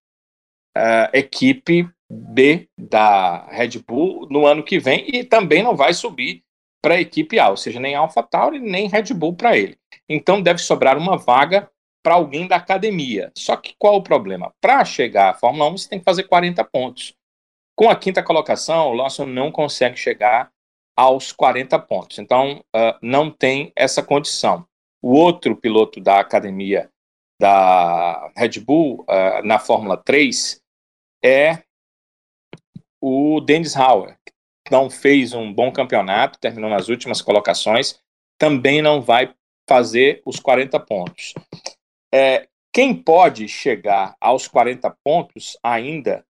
uh, equipe B da Red Bull no ano que vem e também não vai subir para a equipe A, ou seja, nem AlphaTauri nem Red Bull para ele. Então deve sobrar uma vaga para alguém da academia. Só que qual o problema? Para chegar à Fórmula 1 você tem que fazer 40 pontos. Com a quinta colocação, o Lawson não consegue chegar aos 40 pontos. Então, uh, não tem essa condição. O outro piloto da academia da Red Bull uh, na Fórmula 3 é o Dennis Hauer, que não fez um bom campeonato, terminou nas últimas colocações, também não vai fazer os 40 pontos. É, quem pode chegar aos 40 pontos ainda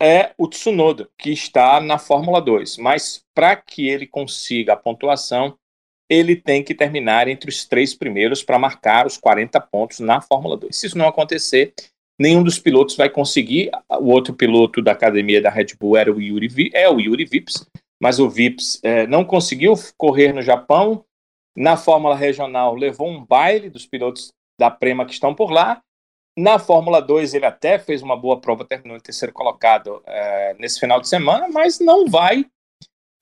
é o Tsunoda, que está na Fórmula 2. Mas para que ele consiga a pontuação, ele tem que terminar entre os três primeiros para marcar os 40 pontos na Fórmula 2. Se isso não acontecer, nenhum dos pilotos vai conseguir. O outro piloto da academia da Red Bull era o Yuri, é o Yuri Vips, mas o Vips é, não conseguiu correr no Japão. Na Fórmula Regional levou um baile dos pilotos da Prema que estão por lá. Na Fórmula 2 ele até fez uma boa prova, terminou em terceiro colocado é, nesse final de semana, mas não vai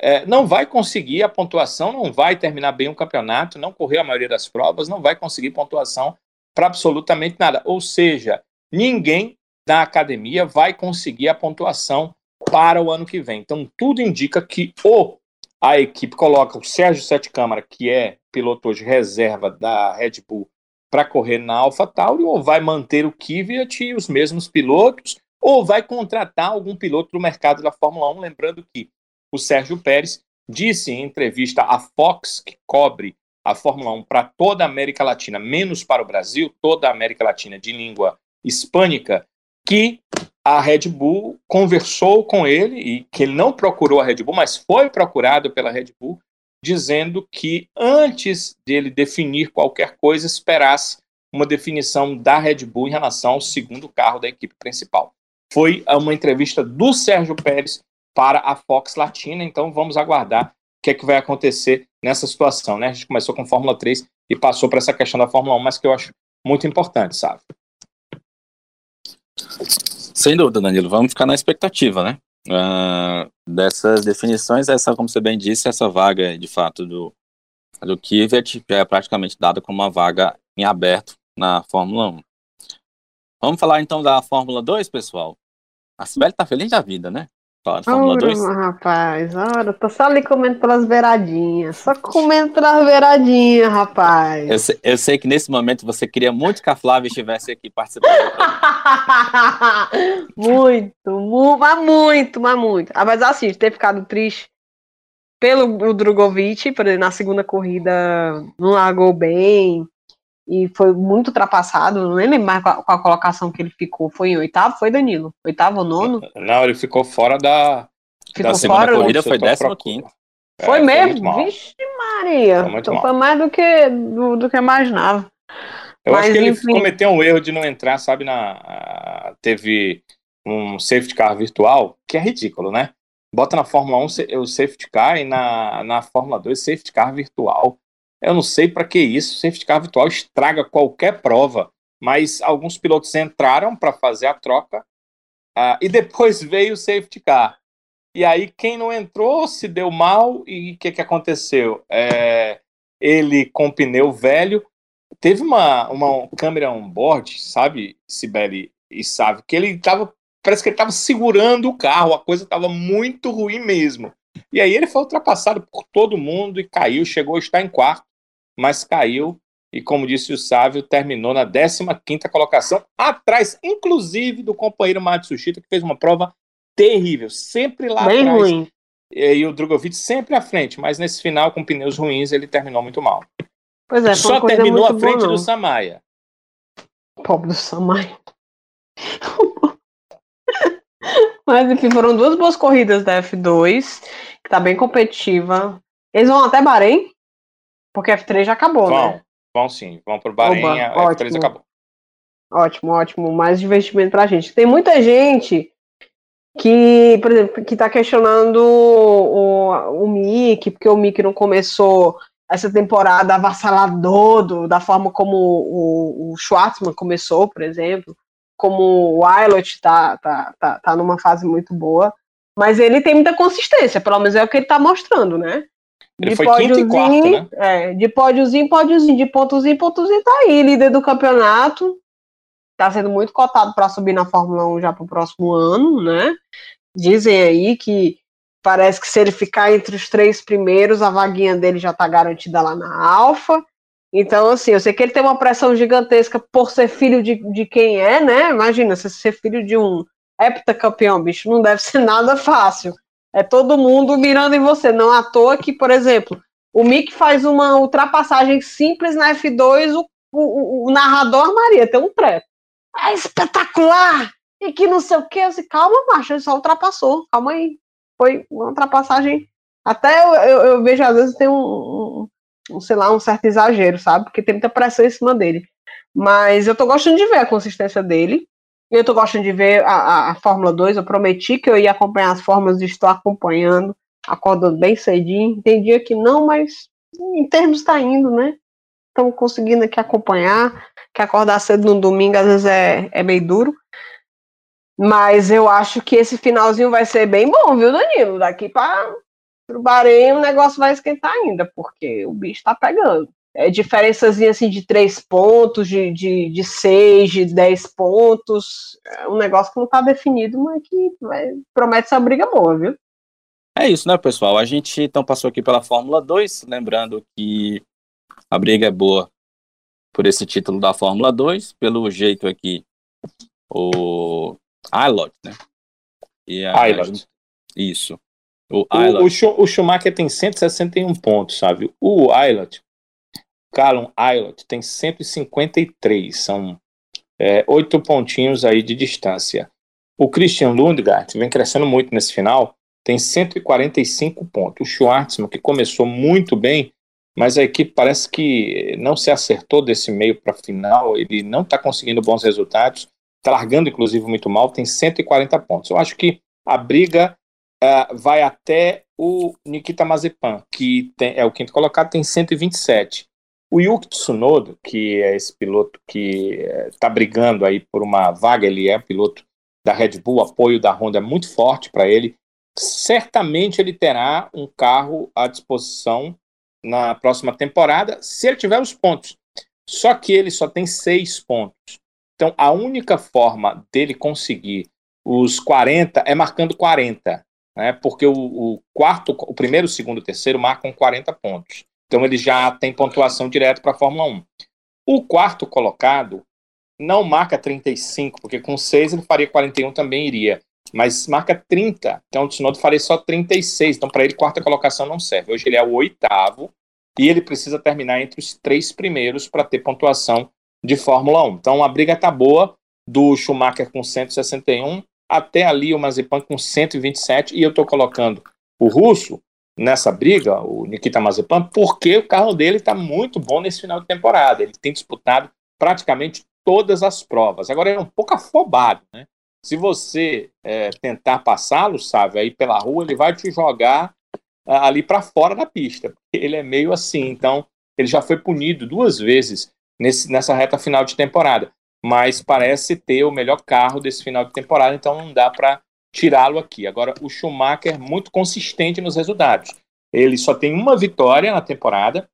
é, não vai conseguir a pontuação, não vai terminar bem o campeonato, não correu a maioria das provas, não vai conseguir pontuação para absolutamente nada. Ou seja, ninguém da academia vai conseguir a pontuação para o ano que vem. Então, tudo indica que ou a equipe coloca o Sérgio Sete Câmara, que é piloto hoje reserva da Red Bull, para correr na AlphaTauri, ou vai manter o Kvyat e os mesmos pilotos, ou vai contratar algum piloto do mercado da Fórmula 1, lembrando que o Sérgio Pérez disse em entrevista à Fox, que cobre a Fórmula 1 para toda a América Latina, menos para o Brasil, toda a América Latina de língua hispânica, que a Red Bull conversou com ele e que ele não procurou a Red Bull, mas foi procurado pela Red Bull, dizendo que antes dele definir qualquer coisa, esperasse uma definição da Red Bull em relação ao segundo carro da equipe principal. Foi uma entrevista do Sérgio Pérez para a Fox Latina. Então vamos aguardar o que é que vai acontecer nessa situação. Né? A gente começou com Fórmula 3 e passou para essa questão da Fórmula 1, mas que eu acho muito importante, sabe? Sem dúvida, Danilo. Vamos ficar na expectativa, né? Uh, dessas definições, essa, como você bem disse, essa vaga de fato do, do Kvyat é praticamente dada como uma vaga em aberto na Fórmula 1. Vamos falar então da Fórmula 2, pessoal. A Sibeli tá feliz da vida, né? De Fórmula Ora, 2? rapaz, ora, tô só ali comendo pelas beiradinhas. Só comendo pelas beiradinhas, rapaz. Eu, sei- eu sei que nesse momento você queria muito que a Flávia estivesse aqui participando. <laughs> muito, mu- mas muito, mas muito. Ah, mas assim, ter ficado triste pelo Drogovic, na segunda corrida não largou bem e foi muito ultrapassado. Não lembro mais qual, qual a colocação que ele ficou. Foi em oitavo? Foi, Danilo? Oitavo ou nono? Não, ele ficou fora da. Ficou da segunda fora? corrida. foi décimo quinto. É, Foi mesmo? mal. Vixe Maria. Foi Então foi mais do que, do, do que eu imaginava. Eu acho Mas, que ele enfim. cometeu um erro de não entrar, sabe, na. Teve um safety car virtual, que é ridículo, né? Bota na Fórmula 1 se- o safety car e na, na Fórmula 2 safety car virtual. Eu não sei para que isso. Safety car virtual estraga qualquer prova. Mas alguns pilotos entraram para fazer a troca ah, e depois <laughs> veio o safety car. E aí quem não entrou se deu mal e o que, que aconteceu? É, ele com pneu velho teve uma, uma câmera on-board, sabe, Sibeli e sabe, que ele tava, parece que ele tava segurando o carro, a coisa tava muito ruim mesmo. E aí ele foi ultrapassado por todo mundo e caiu, chegou a estar em quarto, mas caiu e, como disse o Sávio, terminou na 15ª colocação, atrás, inclusive, do companheiro Matsushita, que fez uma prova terrível, sempre lá Bem atrás. ruim. E, o Drogovic sempre à frente, mas nesse final, com pneus ruins, ele terminou muito mal. Pois é, Só terminou à frente boa, do Samaya. Pobre do Samai. <laughs> Mas enfim, foram duas boas corridas da F2, que tá bem competitiva. Eles vão até Bahrein? Porque a F3 já acabou, Vão, né? vão sim, vão pro Bahrein, Oba, a F3 ótimo. acabou. Ótimo, ótimo. Mais investimento pra gente. Tem muita gente que, por exemplo, que tá questionando o, o Mick, porque o Mick não começou essa temporada avassalador do- da forma como o, o Schwartzman começou, por exemplo, como o Aylot tá, tá, tá, tá numa fase muito boa, mas ele tem muita consistência, pelo menos é o que ele tá mostrando, né? Ele foi quinto e quarto, né? É, de pódiozinho, pódiozinho, de pontozinho, pontozinho, tá aí, líder do campeonato, tá sendo muito cotado para subir na Fórmula 1 já pro próximo ano, né? Dizem aí que parece que se ele ficar entre os três primeiros, a vaguinha dele já tá garantida lá na Alfa. Então, assim, eu sei que ele tem uma pressão gigantesca por ser filho de, de quem é, né? Imagina, você ser filho de um heptacampeão, bicho, não deve ser <laughs> nada fácil. É todo mundo mirando em você. Não à toa que, por exemplo, o Mick faz uma ultrapassagem simples na F2, o, o, o narrador Maria tem um treco. É espetacular! E que não sei o que. Eu disse, calma, macho, ele só ultrapassou. Calma aí. Foi uma ultrapassagem. Até eu, eu, eu vejo, às vezes, tem um, um, um, sei lá, um certo exagero, sabe? Porque tem muita pressão em cima dele. Mas eu tô gostando de ver a consistência dele. Eu tô gostando de ver a, a, a Fórmula 2. Eu prometi que eu ia acompanhar as fórmulas e estou acompanhando, acordando bem cedinho. Dia que não, mas em termos está indo, né? Estamos conseguindo aqui acompanhar. Que acordar cedo no domingo às vezes é, é meio duro. Mas eu acho que esse finalzinho vai ser bem bom, viu, Danilo? Daqui para o Bahrein o negócio vai esquentar ainda, porque o bicho tá pegando. É diferençazinha assim de três pontos, de, de, de seis, de dez pontos. É um negócio que não tá definido, mas que vai, promete ser uma briga boa, viu? É isso, né, pessoal? A gente então passou aqui pela Fórmula 2, lembrando que a briga é boa por esse título da Fórmula 2, pelo jeito aqui, o Aylot, né? E a- Aylot. Isso. O O, Aylot. o, Schu- o Schumacher tem 161 pontos, sabe? O Aylot, Callum Aylot, tem 153. São é, oito pontinhos aí de distância. O Christian Lundgaard vem crescendo muito nesse final, tem 145 pontos. O Schwartzman, que começou muito bem, mas a equipe parece que não se acertou desse meio para final, ele não está conseguindo bons resultados, está largando inclusive muito mal, tem 140 pontos. Eu acho que a briga ah, vai até o Nikita Mazepan, que tem- é o quinto colocado, tem 127. O Yuki Tsunoda, que é esse piloto que está brigando aí por uma vaga, ele é piloto da Red Bull, o apoio da Honda é muito forte para ele. Certamente ele terá um carro à disposição na próxima temporada, se ele tiver os pontos. Só que ele só tem seis pontos. Então, a única forma dele conseguir os 40 é marcando 40. né, porque o, o quarto, o primeiro, o segundo o terceiro marcam 40 pontos. Então ele já tem pontuação direto para a Fórmula 1. O quarto colocado não marca 35, porque com 6 ele faria 41 também iria. Mas marca 30, então o Tsunoda faria só 36. Então para ele quarta colocação não serve. Hoje ele é o oitavo e ele precisa terminar entre os três primeiros para ter pontuação de Fórmula 1. Então a briga tá boa do Schumacher com 161 até ali o Mazepan com 127 e eu estou colocando o russo nessa briga, o Nikita Mazepan, porque o carro dele está muito bom nesse final de temporada. Ele tem disputado praticamente todas as provas. Agora ele é um pouco afobado, né? Se você é, tentar passá-lo, sabe, aí pela rua, ele vai te jogar ali para fora da pista. Ele é meio assim, então ele já foi punido duas vezes nesse, nessa reta final de temporada, mas parece ter o melhor carro desse final de temporada, então não dá para tirá-lo aqui. Agora, o Schumacher muito consistente nos resultados. Ele só tem uma vitória na temporada,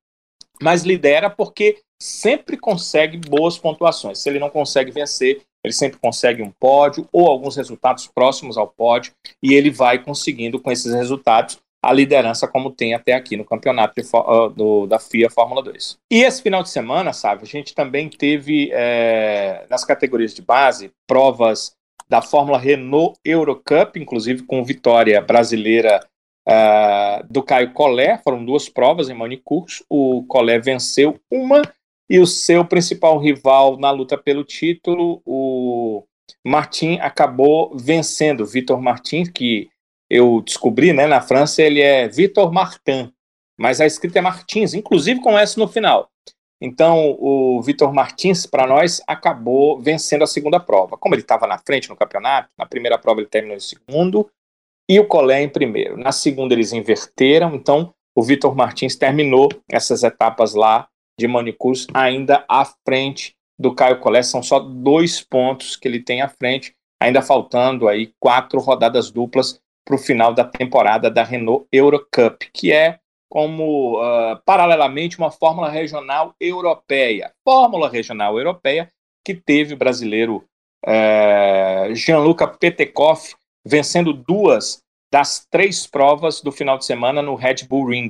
mas lidera porque sempre consegue boas pontuações. Se ele não consegue vencer, ele sempre consegue um pódio ou alguns resultados próximos ao pódio, e ele vai conseguindo com esses resultados a liderança como tem até aqui no campeonato de, uh, do, da FIA Fórmula 2. E esse final de semana, sabe, a gente também teve é, nas categorias de base provas da Fórmula Renault Eurocup, inclusive com vitória brasileira uh, do Caio Collet. Foram duas provas em Manicurs. O Collet venceu uma e o seu principal rival na luta pelo título, o Martin, acabou vencendo. Vitor Martin, que eu descobri, né, na França ele é Vitor Martin, mas a escrita é Martins, inclusive com S no final. Então, o Vitor Martins, para nós, acabou vencendo a segunda prova. Como ele estava na frente no campeonato, na primeira prova ele terminou em segundo e o Colé em primeiro. Na segunda eles inverteram, então o Vitor Martins terminou essas etapas lá de Manicus ainda à frente do Caio Collet. São só dois pontos que ele tem à frente, ainda faltando aí quatro rodadas duplas para o final da temporada da Renault Eurocup, que é como uh, paralelamente uma fórmula regional europeia. Fórmula regional europeia que teve o brasileiro uh, Gianluca Petekoff vencendo duas das três provas do final de semana no Red Bull Ring.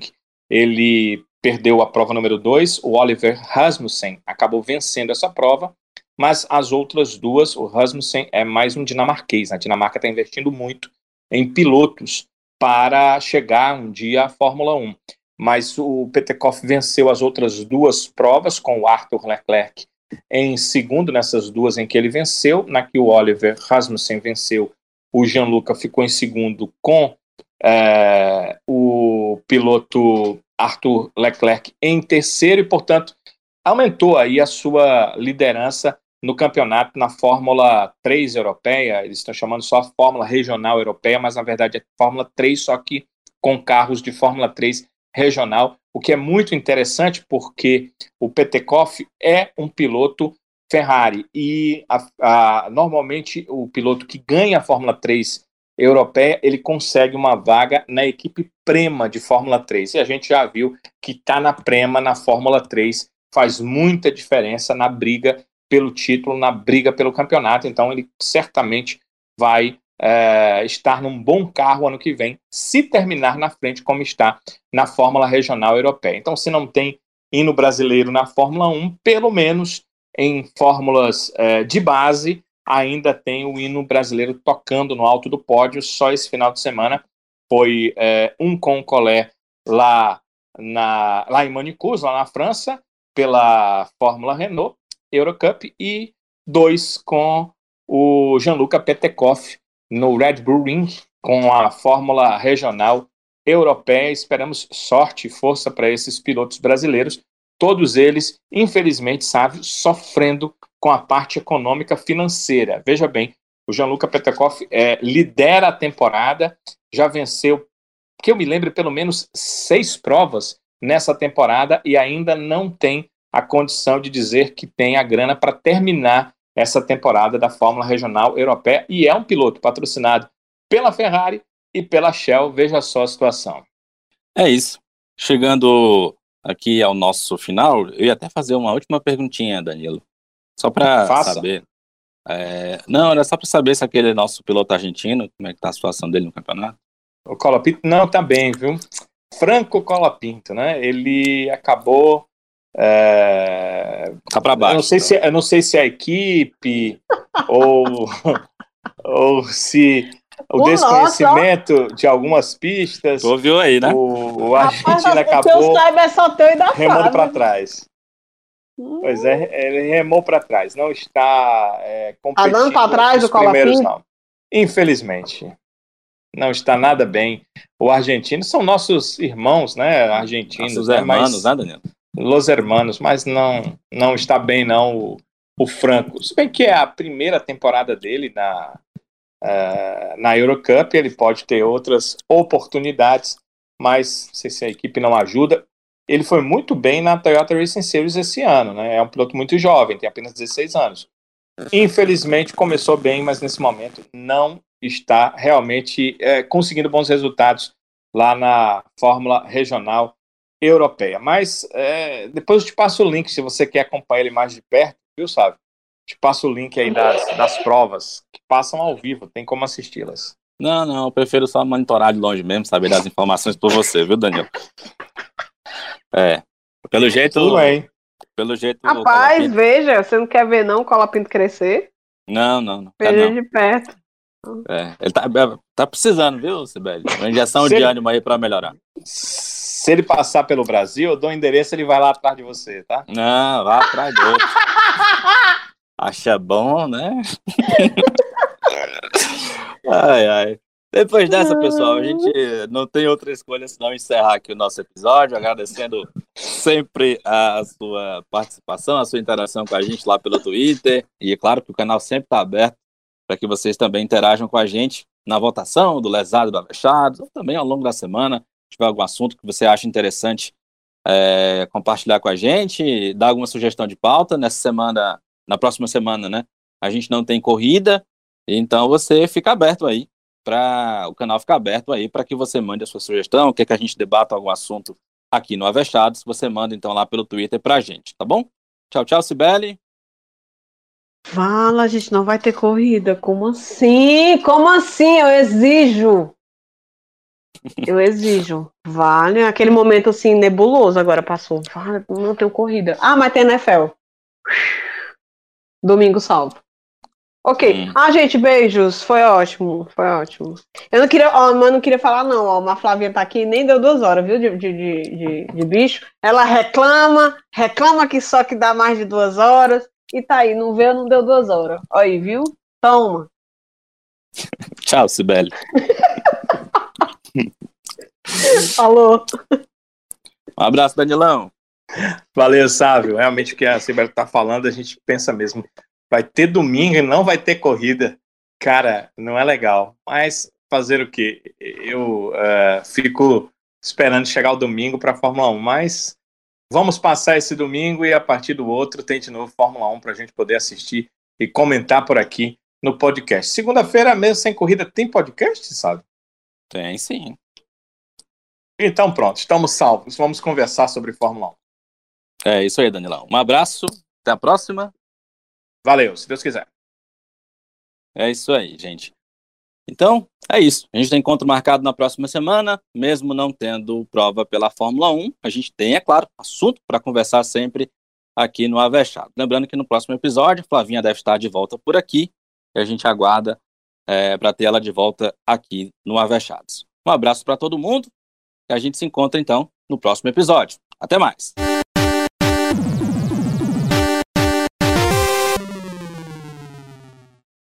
Ele perdeu a prova número dois, o Oliver Rasmussen acabou vencendo essa prova, mas as outras duas, o Rasmussen é mais um dinamarquês. A Dinamarca está investindo muito em pilotos para chegar um dia à Fórmula 1. Mas o Petekoff venceu as outras duas provas com o Arthur Leclerc em segundo nessas duas em que ele venceu, na que o Oliver Rasmussen venceu, o Gianluca ficou em segundo com é, o piloto Arthur Leclerc em terceiro e, portanto, aumentou aí a sua liderança no campeonato na Fórmula 3 europeia, eles estão chamando só Fórmula Regional Europeia, mas na verdade é Fórmula 3, só que com carros de Fórmula 3 regional, o que é muito interessante porque o Petekoff é um piloto Ferrari e a, a, normalmente o piloto que ganha a Fórmula 3 europeia, ele consegue uma vaga na equipe Prema de Fórmula 3. E a gente já viu que está na Prema na Fórmula 3 faz muita diferença na briga pelo título, na briga pelo campeonato. Então, ele certamente vai é, estar num bom carro ano que vem, se terminar na frente como está na Fórmula Regional Europeia. Então, se não tem hino brasileiro na Fórmula 1, pelo menos em fórmulas é, de base, ainda tem o hino brasileiro tocando no alto do pódio. Só esse final de semana foi é, um com o Collet lá, na, lá em Manicus, lá na França, pela Fórmula Renault. Eurocup e dois com o Gianluca Petekoff no Red Bull Ring com a Fórmula Regional Europeia. Esperamos sorte e força para esses pilotos brasileiros, todos eles, infelizmente, sabe, sofrendo com a parte econômica financeira. Veja bem, o Gianluca Petekoff é, lidera a temporada, já venceu, que eu me lembro, pelo menos seis provas nessa temporada e ainda não tem a condição de dizer que tem a grana para terminar essa temporada da Fórmula Regional Europeia e é um piloto patrocinado pela Ferrari e pela Shell. Veja só a situação. É isso. Chegando aqui ao nosso final, eu ia até fazer uma última perguntinha, Danilo. Só para saber. É... Não, era só para saber se aquele nosso piloto argentino, como é que tá a situação dele no campeonato. O Colapinto não tá bem, viu? Franco Colapinto, né? Ele acabou. É... Tá para baixo. Eu não sei, se, eu não sei se a equipe <laughs> ou, ou se o, O desconhecimento de algumas pistas. Tu ouviu aí, né? O, o Argentina acabou é remando para trás. Hum. Pois é, ele remou para trás. Não está é, competindo Andando pra trás, nos o Colapinto? primeiros, não. Infelizmente. Não está nada bem. O argentino são nossos irmãos, né? Argentinos, Nossos né? hermanos, Mas, né, Danilo? Los hermanos, mas não, não está bem, não, o, o Franco. Se bem que é a primeira temporada dele na, eh, na Eurocup, ele pode ter outras oportunidades, mas sei se a equipe não ajuda. Ele foi muito bem na Toyota Racing Series esse ano, né? É um piloto muito jovem, tem apenas 16 anos. Infelizmente começou bem, mas nesse momento não está realmente eh, conseguindo bons resultados lá na Fórmula Regional Europeia. Mas eh, depois eu te passo o link se você quer acompanhar ele mais de perto, viu, sabe? Te passo o link aí das, das provas que passam ao vivo, tem como assisti-las. Não, não, eu prefiro só monitorar de longe mesmo, saber das informações por você, viu, Danilo? É. Pelo jeito. Tudo bem. Pelo jeito. Rapaz, Colapinto- veja, você não quer ver não o Colapinto crescer? Não, não, não. Quer Veja não. de perto. É, ele tá, tá precisando, viu, Sibeli? Uma injeção Se de ânimo aí pra melhorar. Se ele passar pelo Brasil, eu dou o endereço ele vai lá atrás de você, tá? Não, vá atrás do outro. <laughs> Acha bom, né? ai, ai. Depois dessa, pessoal, a gente não tem outra escolha senão encerrar aqui o nosso episódio, agradecendo sempre a sua participação, a sua interação com a gente lá pelo Twitter. E é claro que o canal sempre está aberto para que vocês também interajam com a gente na votação do Lesado e do Avexado, ou também ao longo da semana, se tiver algum assunto que você acha interessante é, compartilhar com a gente, dar alguma sugestão de pauta. Nessa semana, na próxima semana, né? A gente não tem corrida, então você fica aberto aí para o canal ficar aberto aí para que você mande a sua sugestão, quer que a gente debata algum assunto aqui no Avechados, você manda então lá pelo Twitter pra gente, tá bom? Tchau, tchau, Sibeli. Fala, a gente não vai ter corrida. Como assim? Como assim? Eu exijo. Eu exijo. Vale. Aquele momento assim nebuloso agora passou. Vale, não tenho corrida. Ah, mas tem NFL. Domingo salvo. Ok. Hum. Ah, gente, beijos. Foi ótimo. Foi ótimo. Eu não queria, ó, mas não queria falar, não. Ó, uma Flavinha tá aqui nem deu duas horas, viu? De, de, de, de, bicho. Ela reclama, reclama que só que dá mais de duas horas. E tá aí, não veio, não deu duas horas. Aí, viu? Toma. <laughs> Tchau, Sibeli. <laughs> Falou. Um abraço, Danilão. Valeu, Sávio. Realmente o que a Sibeli tá falando, a gente pensa mesmo. Vai ter domingo e não vai ter corrida. Cara, não é legal. Mas fazer o quê? Eu eh, fico esperando chegar o domingo para a Fórmula 1, mas vamos passar esse domingo e a partir do outro tem de novo Fórmula 1 para a gente poder assistir e comentar por aqui no podcast. Segunda-feira, mesmo sem corrida, tem podcast, sabe? Tem sim. Então pronto, estamos salvos. Vamos conversar sobre Fórmula 1. É isso aí, Danilão. Um abraço, até a próxima. Valeu, se Deus quiser. É isso aí, gente. Então, é isso. A gente tem encontro marcado na próxima semana, mesmo não tendo prova pela Fórmula 1. A gente tem, é claro, assunto para conversar sempre aqui no Avechado. Lembrando que no próximo episódio, Flavinha deve estar de volta por aqui e a gente aguarda para ter ela de volta aqui no Avechados. Um abraço para todo mundo e a gente se encontra então no próximo episódio. Até mais.